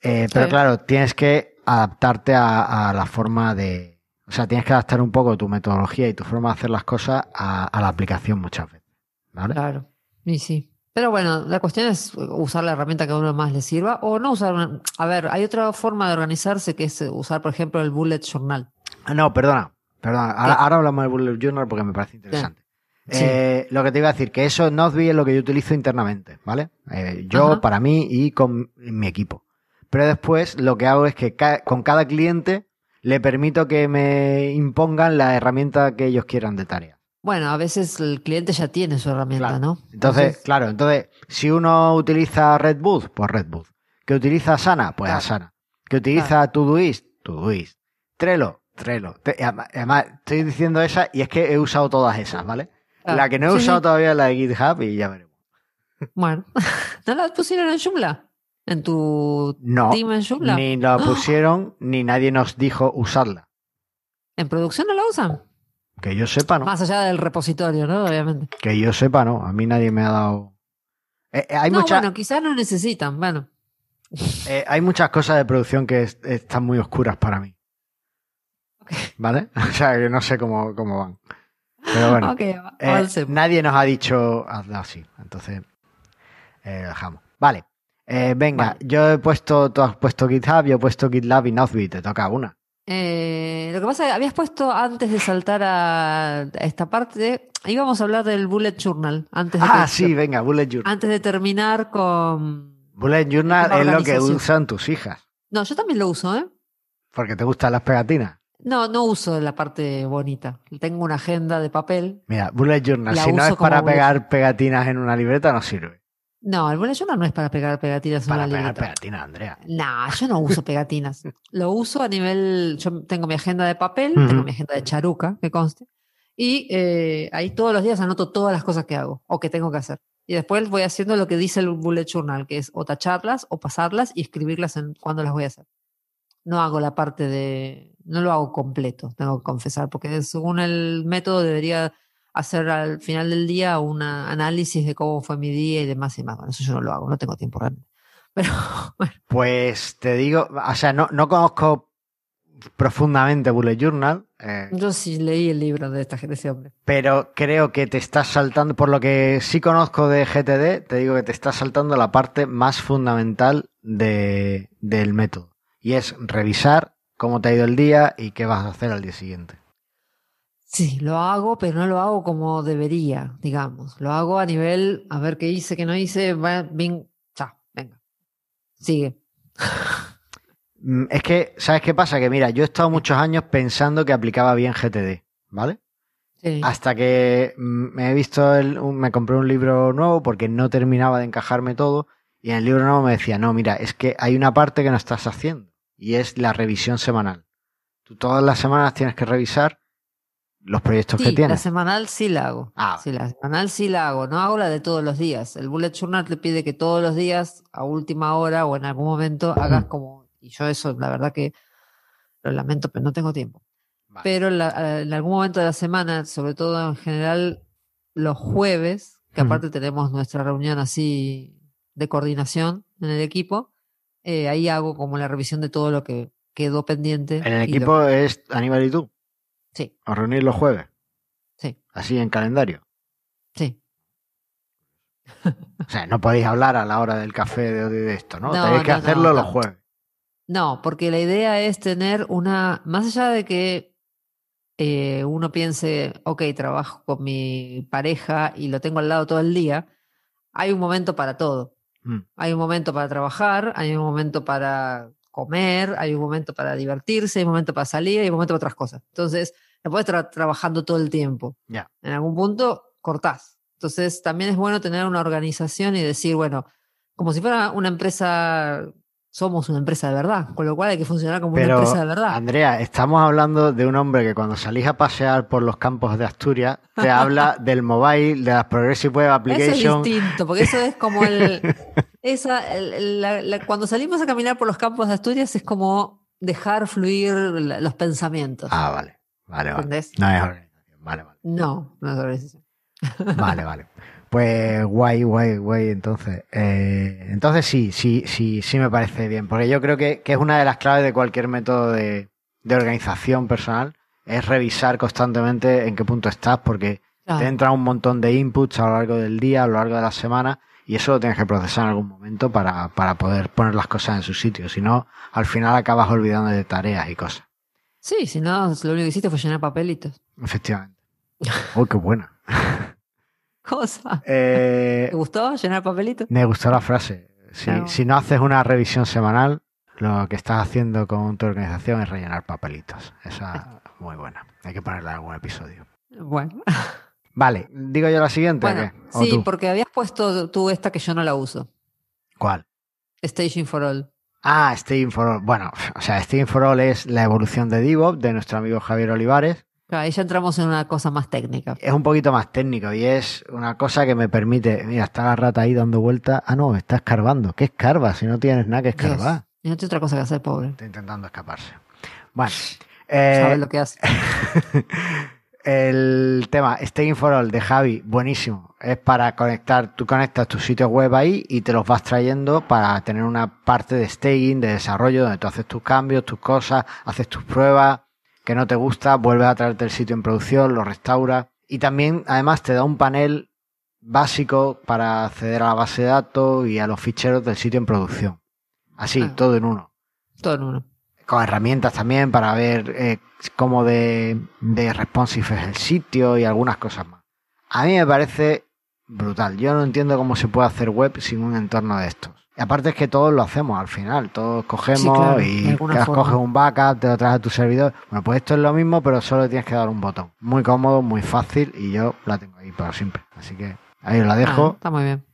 Eh, pero claro, tienes que adaptarte a, a la forma de... O sea, tienes que adaptar un poco tu metodología y tu forma de hacer las cosas a, a la aplicación muchas veces. ¿Vale? Claro, y sí. Pero bueno, la cuestión es usar la herramienta que a uno más le sirva o no usar una... A ver, hay otra forma de organizarse que es usar, por ejemplo, el bullet journal. Ah, No, perdona, perdona. Ahora, hablamos del Bullet Journal porque me parece interesante. Sí. Eh, lo que te iba a decir, que eso Nozbe es lo que yo utilizo internamente, ¿vale? Eh, yo, Ajá. para mí y con mi equipo. Pero después lo que hago es que ca- con cada cliente le permito que me impongan la herramienta que ellos quieran de tarea. Bueno, a veces el cliente ya tiene su herramienta, Claro. ¿no? Entonces, claro, entonces, si uno utiliza Redboot, pues Redboot. Que utiliza Asana, pues Claro. Asana. Que utiliza Todoist, Todoist. Trello, Trello. Además, estoy diciendo esa y es que he usado todas esas, ¿vale? Claro. La que no he Sí, usado sí. todavía es la de GitHub y ya veremos. Bueno, ¿no la pusieron en Joomla? ¿En tu No, team en Joomla? ni la ¡Ah! pusieron, ni nadie nos dijo usarla. ¿En producción no la usan? Que yo sepa, ¿no? Más allá del repositorio, ¿no? Obviamente. Que yo sepa, ¿no? A mí nadie me ha dado... Eh, eh, hay, no, mucha- bueno, quizás no necesitan. Bueno, eh, hay muchas cosas de producción que es- están muy oscuras para mí. ¿Vale? O sea, que no sé cómo, cómo van. Pero bueno. Eh, nadie nos ha dicho hazlo así, entonces eh, lo dejamos. Vale, venga, Vale. yo he puesto, tú has puesto GitHub, yo he puesto GitLab y Nozbe, te toca una. Eh, lo que pasa es que habías puesto antes de saltar a a esta parte, íbamos a hablar del bullet journal antes de, Ah, sí, venga, Bullet Journal. antes de terminar con... Bullet Journal es lo que usan tus hijas, No, yo también lo uso, ¿eh? porque te gustan las pegatinas. No, no uso la parte bonita. Tengo una agenda de papel. Mira, Bullet Journal, si no es para pegar pegatinas en una libreta, no sirve. No, el bullet journal no es para pegar pegatinas Para pegar pegatinas, Andrea. No, yo no uso pegatinas. Lo uso a nivel. Yo tengo mi agenda de papel, Ujú. tengo mi agenda de charuca, que conste. Y eh, ahí todos los días anoto todas las cosas que hago o que tengo que hacer. Y después voy haciendo lo que dice el bullet journal, que es o tacharlas o pasarlas y escribirlas en cuando las voy a hacer. No hago la parte de. No lo hago completo, tengo que confesar, porque según el método debería hacer al final del día un análisis de cómo fue mi día y demás y más. Bueno, eso yo no lo hago, no tengo tiempo realmente. Pero bueno. Pues te digo, o sea, no, no conozco profundamente Bullet Journal, eh, Yo sí leí el libro de, esta, de ese hombre. pero creo que te estás saltando, por lo que sí conozco de GTD, te digo que te estás saltando la parte más fundamental de, del método. Y es revisar cómo te ha ido el día y qué vas a hacer al día siguiente. Sí, lo hago, pero no lo hago como debería, digamos. Lo hago a nivel, a ver qué hice, qué no hice, va, bien, chao, venga. Sigue. Mm, Es que, ¿sabes qué pasa? Que mira, yo he estado muchos años pensando que aplicaba bien GTD, ¿vale? Sí. Hasta que mm, me he visto, el, me compré un libro nuevo porque no terminaba de encajarme todo y en el libro nuevo me decía, no, mira, es que hay una parte que no estás haciendo y es la revisión semanal. Tú todas las semanas tienes que revisar los proyectos Sí, que la tienes. semanal sí la hago. Ah. Sí, la semanal sí la hago. No hago la de todos los días. El bullet journal te pide que todos los días, a última hora o en algún momento, hagas como. Y yo eso, la verdad que lo lamento, pero no tengo tiempo. Vale. Pero la- en algún momento de la semana, sobre todo en general los jueves, que aparte tenemos nuestra reunión así de coordinación en el equipo, eh, ahí hago como la revisión de todo lo que quedó pendiente. En el lo- equipo es Aníbal y tú. Sí, Os reunís los jueves, sí, así en calendario. sí. O sea, no podéis hablar a la hora del café de, de esto, ¿no? No, Tenéis que no, hacerlo no. los jueves. No, porque la idea es tener una, más allá de que eh, uno piense, ok, trabajo con mi pareja y lo tengo al lado todo el día, hay un momento para todo. Mm. Hay un momento para trabajar, hay un momento para comer, hay un momento para divertirse, hay un momento para salir, hay un momento para otras cosas. Entonces, no puedes estar trabajando todo el tiempo. Ya. En algún punto cortás. Entonces, también es bueno tener una organización y decir, bueno, como si fuera una empresa, somos una empresa de verdad, con lo cual hay que funcionar como Pero, una empresa de verdad. Andrea, estamos hablando de un hombre que cuando salís a pasear por los campos de Asturias te habla del mobile, de las Progressive Web Eso es distinto, porque eso es como el, esa, el- la- la- cuando salimos a caminar por los campos de Asturias es como dejar fluir la- los pensamientos. Ah, vale. Vale, vale. ¿Entendés? No es organización. Vale, vale. No, no es organización. Vale, vale. Pues guay, guay, guay. Entonces, eh, entonces sí, sí, sí, sí me parece bien. Porque yo creo que, que es una de las claves de cualquier método de, de organización personal. Es revisar constantemente en qué punto estás, porque Claro. te entra un montón de inputs a lo largo del día, a lo largo de la semana, y eso lo tienes que procesar en algún momento para, para poder poner las cosas en su sitio. Si no, al final acabas olvidando de tareas y cosas. Sí, si no, lo único que hiciste fue llenar papelitos. Efectivamente. Uy, qué buena. Cosa. Eh, ¿Te gustó llenar papelitos? me gustó la frase. Si, Claro. si no haces una revisión semanal, lo que estás haciendo con tu organización es rellenar papelitos. Esa es muy buena. Hay que ponerla en algún episodio. Bueno. Vale, digo yo la siguiente. o Bueno, qué? ¿O sí, tú? porque habías puesto tú esta que yo no la uso. ¿Cuál? Staging for All. Ah, Steam for All. Bueno, o sea, Steam for All es la evolución de DevOps de nuestro amigo Javier Olivares. Claro, ahí ya entramos en una cosa más técnica. Es un poquito más técnico y es una cosa que me permite. Mira, está la rata ahí dando vueltas. Ah, no, está escarbando. ¿Qué escarba si no tienes nada que escarbar? Y no tiene otra cosa que hacer, pobre. Está intentando escaparse. Bueno, eh, Sabe lo que hace. el tema Staying for All de Javi, buenísimo. Es para conectar, tú conectas tus sitios web ahí y te los vas trayendo para tener una parte de staging, de desarrollo, donde tú haces tus cambios, tus cosas, haces tus pruebas, que no te gusta, vuelves a traerte el sitio en producción, lo restauras. Y también, además, te da un panel básico para acceder a la base de datos y a los ficheros del sitio en producción. Así, Ah. todo en uno Todo en uno. con herramientas también para ver eh, cómo de, de responsive es el sitio y algunas cosas más. A mí me parece brutal. Yo no entiendo cómo se puede hacer web sin un entorno de estos. Aparte es que todos lo hacemos al final. Todos cogemos Sí, claro, de y forma. coges un backup, te lo traes a tu servidor. Bueno, pues esto es lo mismo, pero solo tienes que dar un botón. Muy cómodo, muy fácil y yo la tengo ahí para siempre. Así que ahí os la dejo. está muy bien.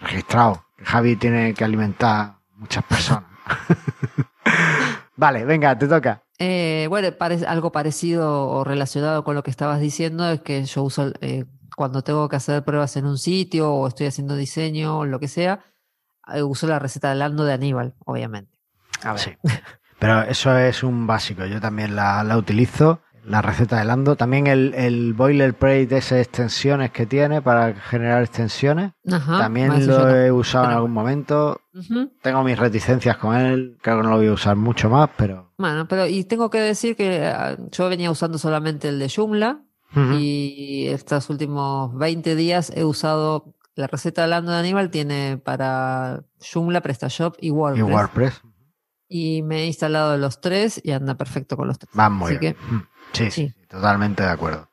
registrado. Javi tiene que alimentar muchas personas. vale, venga, te toca. Eh, bueno, pare- algo parecido o relacionado con lo que estabas diciendo es que yo uso, eh, cuando tengo que hacer pruebas en un sitio o estoy haciendo diseño o lo que sea, eh, uso la receta de Lando de Aníbal, obviamente. A ver. Sí. Pero eso es un básico. Yo también la, la utilizo. La receta de Lando. También el, el boilerplate de esas extensiones que tiene para generar extensiones. Ajá, también lo no. he usado en algún momento. Tengo mis reticencias con él. Creo que no lo voy a usar mucho más, pero. Bueno, pero y tengo que decir que ah, yo venía usando solamente el de Joomla y estos últimos 20 días he usado la receta de Lando de Aníbal tiene para Joomla, PrestaShop y Y WordPress. WordPress. Y me he instalado los tres y anda perfecto con los tres. Van muy Así bien. que, Mm. Sí, sí, sí. sí, totalmente de acuerdo.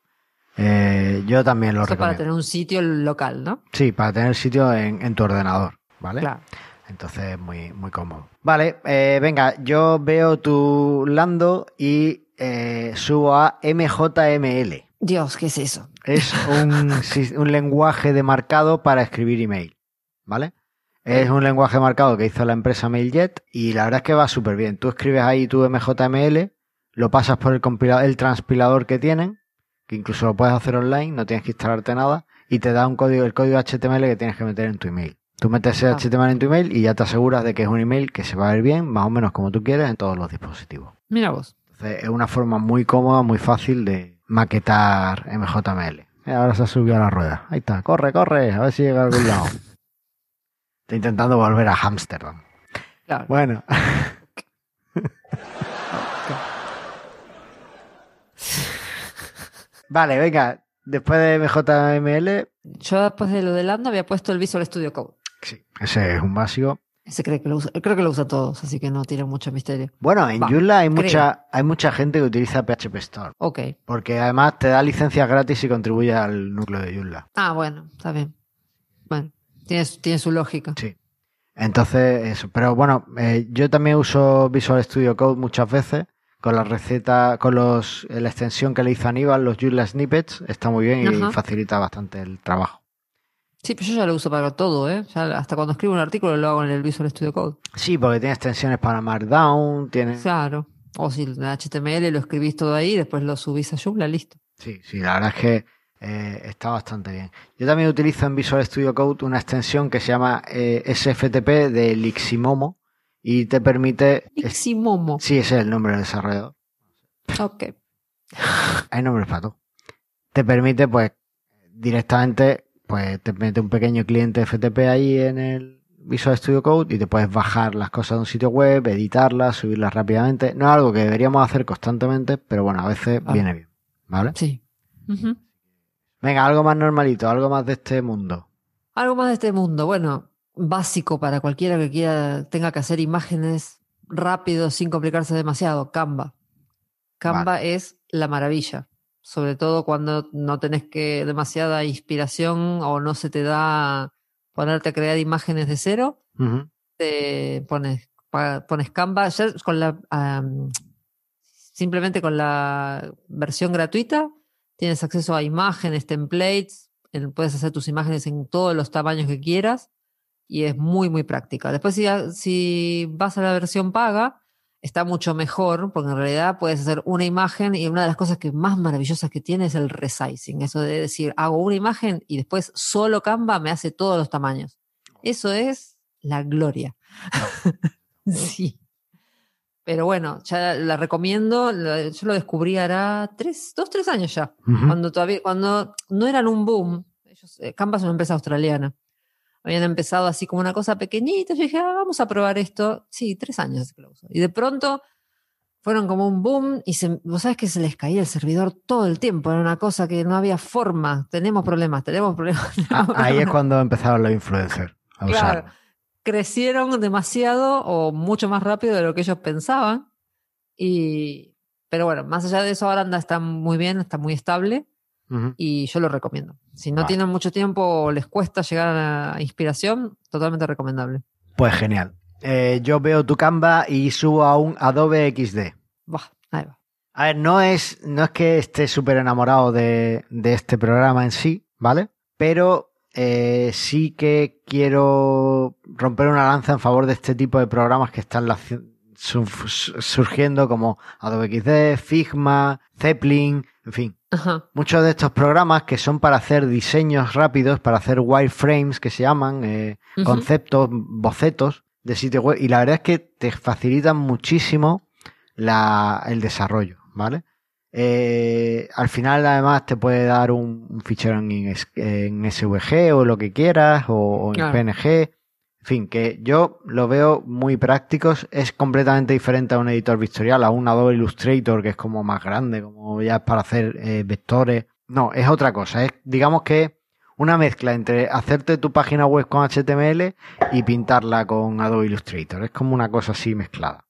Eh, yo también lo eso para recomiendo. tener un sitio local, ¿no? Sí, para tener sitio en, en tu ordenador, ¿vale? Claro. Entonces, muy, muy cómodo. Vale, eh, venga, yo veo tu Lando y eh, subo a MJML. Dios, ¿qué es eso? Es un, lenguaje de marcado para escribir email, ¿vale? Es un lenguaje marcado que hizo la empresa MailJet y la verdad es que va súper bien. Tú escribes ahí tu MJML, lo pasas por el, compila- el transpilador que tienen, que incluso lo puedes hacer online, no tienes que instalarte nada, y te da un código, el código HTML que tienes que meter en tu email. Tú metes ese Ah. HTML en tu email y ya te aseguras de que es un email que se va a ver bien, más o menos como tú quieres, en todos los dispositivos. Mira vos. Entonces, es una forma muy cómoda, muy fácil de maquetar MJML. Ahora se ha subido a la rueda. Ahí está, corre, corre, a ver si llega a algún lado. Está intentando volver a Ámsterdam. Claro. Bueno. vale, venga. Después de MJML, Yo después de lo de Lando había puesto el Visual Studio Code. sí, ese es un básico. Ese cree que lo usa, creo que lo usa todos, así que no tiene mucho misterio. Bueno, en Va, Joomla hay creo. mucha, hay mucha gente que utiliza PHP Store. Ok. Porque además te da licencias gratis y contribuye al núcleo de Joomla. Ah, bueno, está bien. Bueno, tiene, su- tiene su lógica. Sí. Entonces, eso. Pero bueno, eh, yo también uso Visual Studio Code muchas veces con la receta, con los, la extensión que le hizo Aníbal, los Joomla Snippets, está muy bien y Ajá. facilita bastante el trabajo. Sí, pero yo ya lo uso para todo, ¿eh? Ya hasta cuando escribo un artículo lo hago en el Visual Studio Code. Sí, porque tiene extensiones para Markdown, tiene... Claro. O si el HTML lo escribís todo ahí, después lo subís a Joomla, listo. Sí, sí, la verdad es que eh, está bastante bien. Yo también utilizo en Visual Studio Code una extensión que se llama eh, SFTP de Liximomo y te permite... es- Iximomo. sí, ese es el nombre del desarrollador. Ok. Hay nombres para todo. Te permite, pues, directamente, pues, te mete un pequeño cliente FTP ahí en el Visual Studio Code y te puedes bajar las cosas de un sitio web, editarlas, subirlas rápidamente. No es algo que deberíamos hacer constantemente, pero bueno, a veces Ah. viene bien. ¿Vale? Sí. Venga, algo más normalito, algo más de este mundo. Algo más de este mundo. Bueno, básico para cualquiera que quiera, tenga que hacer imágenes rápido, sin complicarse demasiado. Canva. Canva es la maravilla. Sobre todo cuando no tenés que demasiada inspiración o no se te da ponerte a crear imágenes de cero. Te pones, pones Canva ya con la am, simplemente con la versión gratuita tienes acceso a imágenes, templates, puedes hacer tus imágenes en todos los tamaños que quieras y es muy muy práctica. Después si, a- si vas a la versión paga está mucho mejor porque en realidad puedes hacer una imagen y una de las cosas que más maravillosas que tiene es el resizing, eso de decir hago una imagen y después solo Canva me hace todos los tamaños. Eso es la gloria. sí. Pero bueno, ya la recomiendo. Yo lo descubrí hará tres, dos, tres años ya. Cuando todavía, cuando no eran un boom. Ellos, eh, Canva es una empresa australiana. Habían empezado así como una cosa pequeñita. Yo dije, ah, vamos a probar esto. Sí, tres años que lo uso. Y de pronto fueron como un boom y se, vos sabes que se les caía el servidor todo el tiempo. Era una cosa que no había forma. Tenemos problemas, tenemos problemas. Ah, ahí es cuando empezaron los influencers a Claro. usarlo. crecieron demasiado o mucho más rápido de lo que ellos pensaban. Y, pero bueno, más allá de eso, ahora anda, está muy bien, está muy estable Y yo lo recomiendo. Si no Vale. tienen mucho tiempo o les cuesta llegar a la inspiración, totalmente recomendable. Pues genial. Eh, yo veo tu Canva y subo a un Adobe XD. Buah, ahí va. A ver, no es, no es que esté súper enamorado de, de este programa en sí, ¿vale? Pero eh, sí que quiero romper una lanza en favor de este tipo de programas que están surgiendo como Adobe XD, Figma, Zeppelin, en fin. Muchos de estos programas que son para hacer diseños rápidos, para hacer wireframes que se llaman, eh, conceptos, bocetos de sitio web. Y la verdad es que te facilitan muchísimo la, el desarrollo, ¿vale? Eh, al final, además, te puede dar un, fichero en, SVG o lo que quieras, o, en PNG. En fin, que yo lo veo muy prácticos. Es completamente diferente a un editor vectorial, a un Adobe Illustrator, que es como más grande, como ya es para hacer eh, vectores. No, es otra cosa. Es, digamos que una mezcla entre hacerte tu página web con HTML y pintarla con Adobe Illustrator. Es como una cosa así mezclada.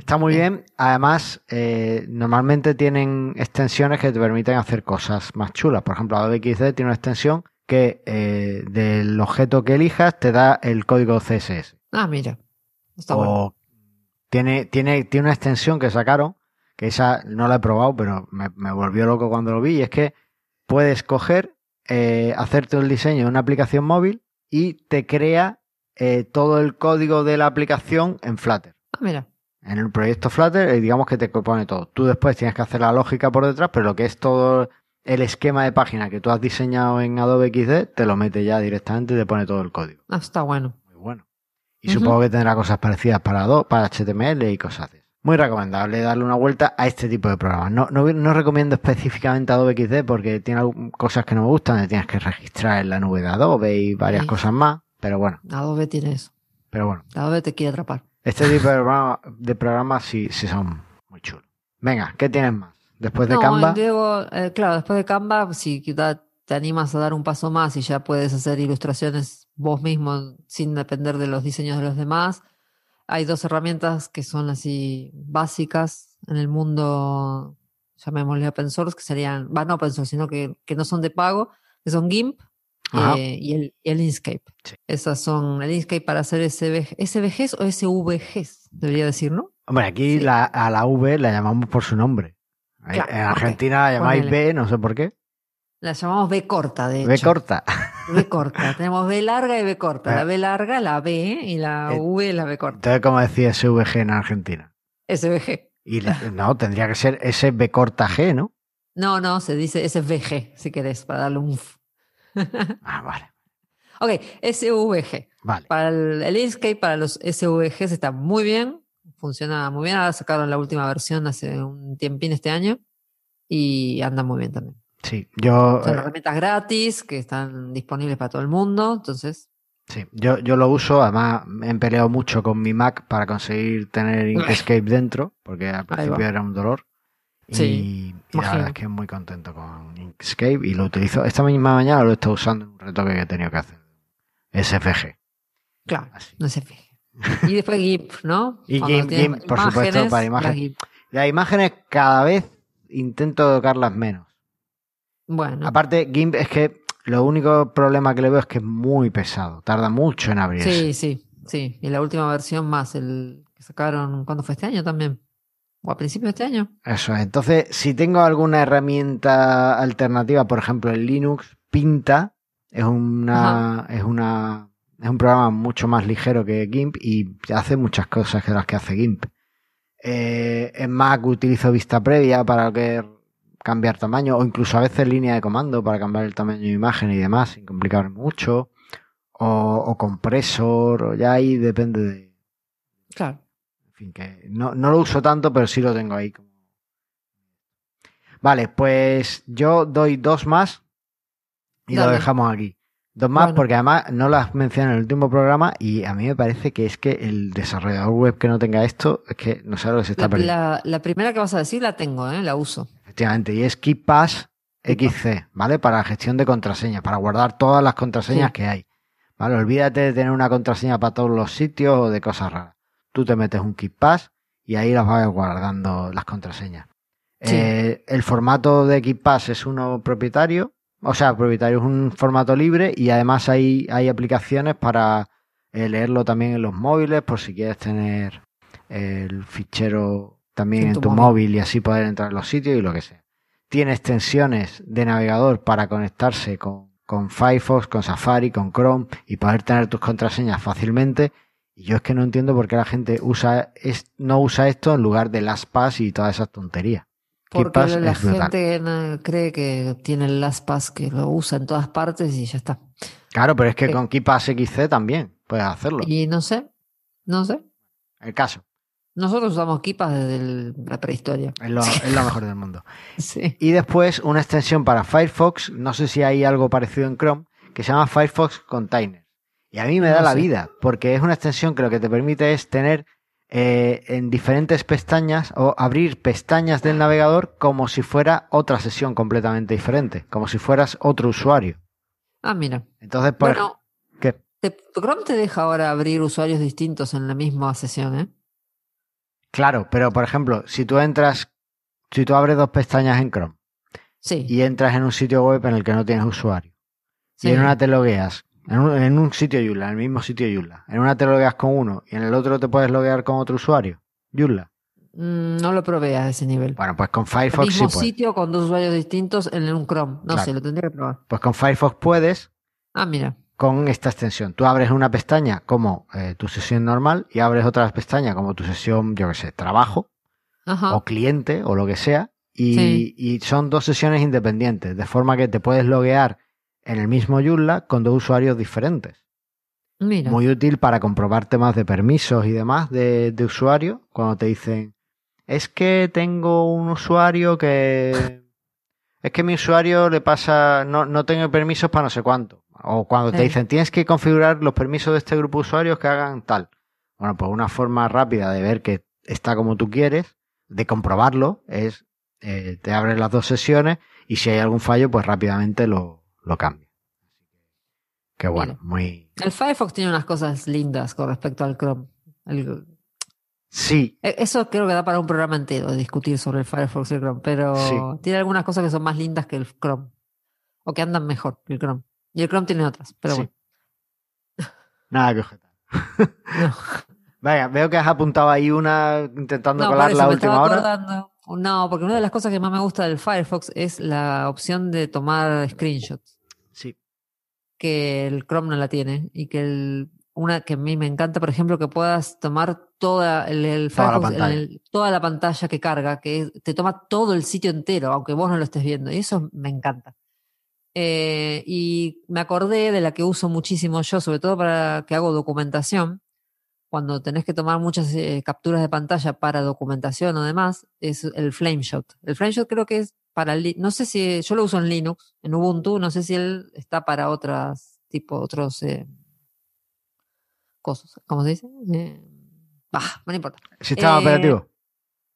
Está muy bien. Además, eh, normalmente tienen extensiones que te permiten hacer cosas más chulas. Por ejemplo, Adobe XD tiene una extensión que eh, del objeto que elijas te da el código CSS. Ah, mira. Está bueno. Tiene, tiene, tiene una extensión que sacaron, que esa no la he probado, pero me, volvió loco cuando lo vi, y es que puedes coger, eh, hacerte el diseño de una aplicación móvil y te crea todo el código de la aplicación en Flutter. Ah, mira. En el proyecto Flutter, eh, digamos que te pone todo. Tú después tienes que hacer la lógica por detrás, pero lo que es todo el esquema de página que tú has diseñado en Adobe XD, te lo mete ya directamente y te pone todo el código. Ah, está bueno. Muy bueno. Y supongo que tendrá cosas parecidas para Adobe, para HTML y cosas así. Muy recomendable darle una vuelta a este tipo de programas. No, no, recomiendo específicamente Adobe XD porque tiene cosas que no me gustan, tienes que registrar en la nube de Adobe y varias cosas más, pero bueno. Adobe tiene eso. Pero bueno. Adobe te quiere atrapar. Este tipo de, programas, sí, sí son muy chulos. Venga, ¿qué tienes más? Después de Canva. Eh, claro, después de Canva, si te animas a dar un paso más y ya puedes hacer ilustraciones vos mismo sin depender de los diseños de los demás. Hay dos herramientas que son así básicas en el mundo, llamémosle open source, que serían, va no open source, sino que, que no son de pago, que son GIMP eh, y, el, el Inkscape. Esas son el Inkscape para hacer SVG, SVGs o SVGs, debería decir, ¿no? Hombre, aquí la, a la V la llamamos por su nombre. En Argentina la llamáis B, no sé por qué. La llamamos B corta, de hecho. B corta. B corta. Tenemos B larga y B corta. La B larga, la B y la eh, V, la B corta. Entonces, ¿cómo decía SVG en Argentina? SVG. Y no, tendría que ser SB corta G, ¿no? No, no, se dice SVG, si querés, para darle un ah, vale. Ok, SVG. Vale. Para el, el, Inkscape, para los SVGs está muy bien. Funciona muy bien. Ahora sacaron la última versión hace un tiempín este año. Y anda muy bien también. Sí, yo. Son eh, herramientas gratis que están disponibles para todo el mundo. Entonces. Sí, yo, yo lo uso. Además, me he peleado mucho con mi Mac para conseguir tener Inkscape dentro. Porque al principio era un dolor. Sí, y, la verdad es que muy contento con Inkscape y lo utilizo. Esta misma mañana lo he estado usando en un retoque que he tenido que hacer. SFG. Claro, no SFG. Y después GIMP, ¿no? y GIMP, por supuesto, para imágenes. Las imágenes cada vez intento tocarlas menos. Bueno. Aparte, GIMP es que lo único problema que le veo es que es muy pesado. Tarda mucho en abrirse. Sí, sí, sí. Y la última versión más, el que sacaron, ¿cuándo fue este año también? o a principios de este año. Eso es. Entonces, si tengo alguna herramienta alternativa, por ejemplo, en Linux, Pinta es una, es una, es un programa mucho más ligero que GIMP y hace muchas cosas que las que hace GIMP. Eh, en Mac utilizo vista previa para que cambiar tamaño o incluso a veces línea de comando para cambiar el tamaño de imagen y demás sin complicar mucho o, o compresor o ya ahí depende de claro fin, que no, lo uso tanto, pero sí lo tengo ahí. Vale, pues yo doy dos más y lo dejamos aquí. Dos más porque además no las mencioné en el último programa y a mí me parece que es que el desarrollador web que no tenga esto es que no sabe lo que se está perdiendo. La, primera que vas a decir la tengo, ¿eh? la uso. Efectivamente, y es KeePass XC, ¿vale? Para gestión de contraseñas, para guardar todas las contraseñas que hay. ¿Vale? Olvídate de tener una contraseña para todos los sitios o de cosas raras tú te metes un KeePass y ahí las vas guardando las contraseñas. Eh, el formato de KeePass es uno propietario, o sea, propietario es un formato libre y además hay, hay aplicaciones para eh, leerlo también en los móviles por si quieres tener el fichero también en, tu, móvil. y así poder entrar en los sitios y lo que sea. Tiene extensiones de navegador para conectarse con, con Firefox, con Safari, con Chrome y poder tener tus contraseñas fácilmente. Y yo es que no entiendo por qué la gente usa es, no usa esto en lugar de LastPass y todas esas tonterías. Porque KeePass la es gente cree que tiene el LastPass que lo usa en todas partes y ya está. Claro, pero es que Sí. con KeePass XC también puedes hacerlo. Y no sé, no sé. El caso, Nosotros usamos Kipas desde el- la prehistoria. es lo, es lo mejor del mundo. Sí. Y después una extensión para Firefox, no sé si hay algo parecido en Chrome, que se llama Firefox Containers. Y a mí me da la vida, porque es una extensión que lo que te permite es tener eh, en diferentes pestañas o abrir pestañas del navegador como si fuera otra sesión completamente diferente, como si fueras otro usuario. Ah, mira. Entonces, por Bueno, ¿qué? te- Chrome te deja ahora abrir usuarios distintos en la misma sesión, ¿eh? claro, pero por ejemplo, si tú entras, si tú abres dos pestañas en Chrome Sí. y entras en un sitio web en el que no tienes usuario, sí. Y en una te logueas, en un, en un sitio Joomla, en el mismo sitio Joomla. En una te logueas con uno y en el otro te puedes loguear con otro usuario. Joomla. Mm, no lo probé a ese nivel. Bueno, pues con el Firefox sí mismo puedes. sitio con dos usuarios distintos en un Chrome. No Claro. sé, lo tendría que probar. Pues con Firefox puedes Ah, mira. con esta extensión. Tú abres una pestaña como eh, tu sesión normal y abres otra pestaña como tu sesión, yo que sé, trabajo Ajá. o cliente o lo que sea. Y, Sí. y son dos sesiones independientes, de forma que te puedes loguear en el mismo Joomla con dos usuarios diferentes. Mira. Muy útil para comprobar temas de permisos y demás de, de usuario. Cuando te dicen, es que tengo un usuario que... Es que mi usuario le pasa, no, no tengo permisos para no sé cuánto. O cuando te dicen, tienes que configurar los permisos de este grupo de usuarios que hagan tal. Bueno, pues una forma rápida de ver que está como tú quieres, de comprobarlo, es eh, te abres las dos sesiones y si hay algún fallo, pues rápidamente lo, lo cambia. Que bueno, muy... El Firefox tiene unas cosas lindas con respecto al Chrome. El- Sí, e- Eso creo que da para un programa entero, discutir sobre el Firefox y el Chrome, pero Sí. tiene algunas cosas que son más lindas que el Chrome. O que andan mejor que el Chrome. Y el Chrome tiene otras, pero Sí. bueno. Nada que objetar. No. Venga, veo que has apuntado ahí una intentando No, colar eso la última hora. No, porque una de las cosas que más me gusta del Firefox es la opción de tomar screenshots. Que el Chrome no la tiene y que el, una que a mí me encanta, por ejemplo, que puedas tomar toda el, el Toda la Firefox, el- toda la pantalla que carga, que te toma todo el sitio entero, aunque vos no lo estés viendo, y eso me encanta. Eh, y me acordé de la que uso muchísimo yo, sobre todo para que hago documentación, cuando tenés que tomar muchas eh, capturas de pantalla para documentación o demás, es el Flameshot. El Flameshot creo que es para, no sé si, yo lo uso en Linux, en Ubuntu, no sé si él está para otras, tipo, otros eh, cosas, ¿cómo se dice? Eh, bah, no importa. Sistema Eh, operativo.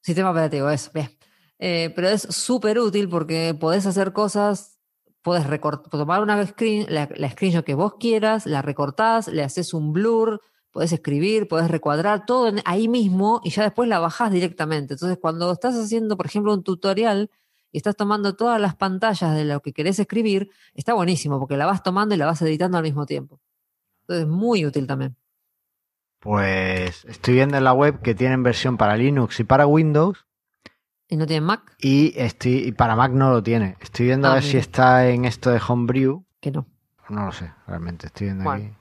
Sistema operativo, eso, bien. Pero es súper útil porque podés hacer cosas, podés recort- tomar una screen, la, la screenshot que vos quieras, la recortás, le haces un blur, podés escribir, podés recuadrar todo en- ahí mismo y ya después la bajás directamente. Entonces, cuando estás haciendo, por ejemplo, un tutorial y estás tomando todas las pantallas de lo que querés escribir, está buenísimo porque la vas tomando y la vas editando al mismo tiempo. Entonces, muy útil también. Pues estoy viendo en la web que tienen versión para Linux y para Windows ¿Y no tiene Mac? y, estoy, y para Mac no lo tiene. Estoy viendo a Ah, ver si está en esto de Homebrew. Que no. No lo sé, realmente estoy viendo Bueno. aquí.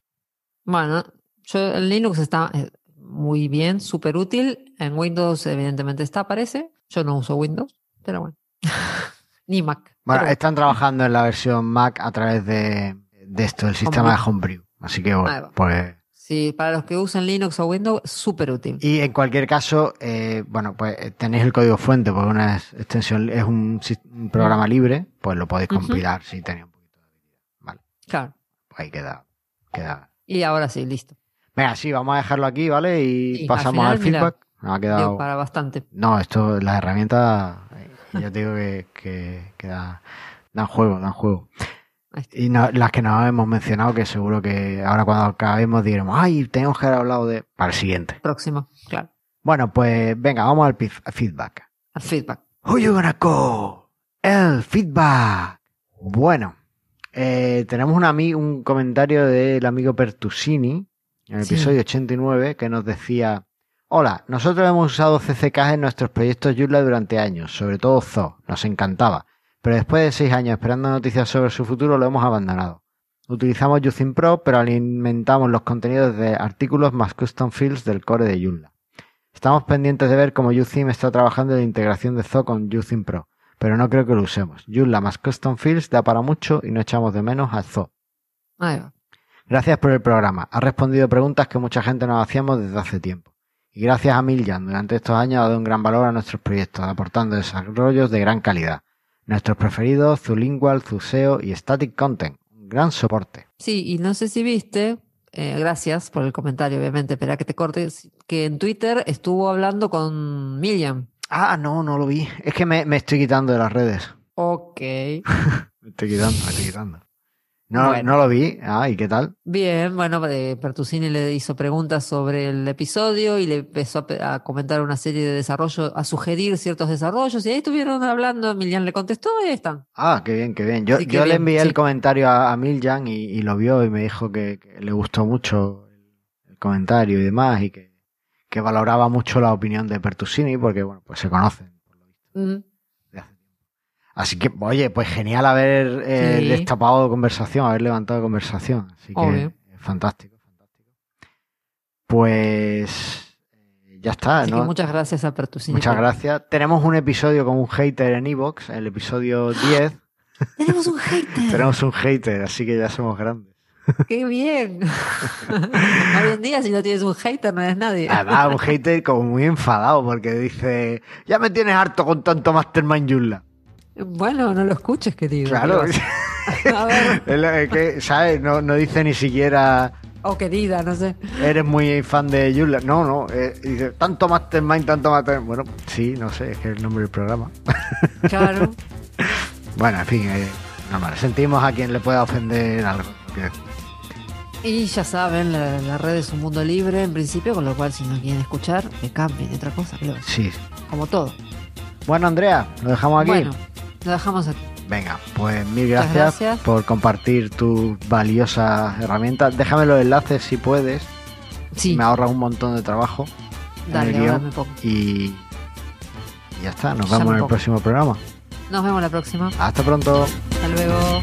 Bueno, yo, el Linux está eh, muy bien, súper útil. En Windows, evidentemente, está, parece. Yo no uso Windows, pero bueno. Ni Mac. Bueno, Pero están trabajando en la versión Mac a través de, de esto, el sistema de Homebrew. Así que bueno, pues sí, para los que usan Linux o Windows, súper útil. Y en cualquier caso, eh, bueno, pues eh, tenéis el código fuente porque una extensión es un, programa libre, pues lo podéis compilar si tenéis un poquito de habilidad. Vale, Claro. pues ahí queda, queda. Y ahora sí, listo. Venga, sí, vamos a dejarlo aquí, ¿vale? Y Sí, pasamos al, final, mira, feedback. Nos ha quedado. para bastante. No, esto, las herramientas, eh, ya te digo que, que, que da- dan juego, dan juego. Y no- las que nos hemos mencionado, que seguro que ahora cuando acabemos diremos, ay, tenemos que haber hablado de. Para el siguiente. Próximo, claro. Bueno, pues venga, vamos al feedback. Al feedback. Who you gonna call? El feedback. Bueno, eh, tenemos un, un comentario del amigo Pertusini en el Sí. episodio 89 que nos decía: Hola, nosotros hemos usado CCK en nuestros proyectos Joomla durante años, sobre todo Zoo, nos encantaba. pero después de seis años esperando noticias sobre su futuro lo hemos abandonado. Utilizamos Uthim Pro, pero alimentamos los contenidos de artículos más custom fields del core de Joomla. Estamos pendientes de ver cómo Uthim está trabajando en la integración de Zoo con Uthim Pro, pero no creo que lo usemos. Joomla más custom fields da para mucho y no echamos de menos a Zoo. Ahí va. Gracias por el programa. Ha respondido preguntas que mucha gente nos hacíamos desde hace tiempo. Y gracias a Miljan, durante estos años ha dado un gran valor a nuestros proyectos, aportando desarrollos de gran calidad. Nuestros preferidos, Zulingual, Zuseo y Static Content. Un gran soporte. Sí, y no sé si viste, eh, gracias por el comentario, obviamente, espera que te cortes, que en Twitter estuvo hablando con Miriam. Ah, no, no lo vi. Es que me, me estoy quitando de las redes. Ok. Me estoy quitando, me estoy quitando. No, Bueno. no lo vi. Ah, ¿y qué tal? Bien, bueno, eh, Pertusini le hizo preguntas sobre el episodio y le empezó a, comentar una serie de desarrollos, a sugerir ciertos desarrollos, y ahí estuvieron hablando, Emilian le contestó y ahí están. Ah, qué bien, qué bien. Yo, Sí, yo le envié sí. el comentario a, a Miljan y, y lo vio y me dijo que, que le gustó mucho el comentario y demás y que, que valoraba mucho la opinión de Pertusini porque, bueno, pues se conocen por lo visto, Mm. Así que, oye, pues genial haber eh, Sí. destapado conversación, haber levantado conversación. Así que, Obvio. fantástico, fantástico. Pues, eh, ya está, Así ¿no? que muchas gracias a Pertusini. Muchas gracias. Tenemos un episodio con un hater en Evox, el episodio 10. Tenemos un hater. Tenemos un hater, así que ya somos grandes. ¡Qué bien! Hoy en día, si no tienes un hater, no eres nadie. Además, un hater como muy enfadado porque dice, ya me tienes harto con tanto Mastermind Joomla. Bueno, no lo escuches, querido. Claro, es que, ¿sabes? No, no dice ni siquiera, o querida, no sé. eres muy fan de Joomla. No, no, eh, dice, tanto Mastermind, tanto Mastermind. Bueno, sí, no sé, es que es el nombre del programa. Claro. Bueno, en fin, eh, normal. Sentimos a quien le pueda ofender algo. Y ya saben, la, la red es un mundo libre en principio, con lo cual si no quieren escuchar, que cambien de otra cosa, creo. Sí. Como todo. Bueno, Andrea, lo dejamos aquí. Bueno, lo dejamos aquí. Venga, pues mil gracias, gracias. por compartir tus valiosas herramientas. Déjame los enlaces si puedes. Sí, Me ahorra un montón de trabajo dale, guion. Y, ya está. Nos vemos en el próximo programa. Nos vemos la próxima. Hasta pronto. Hasta luego.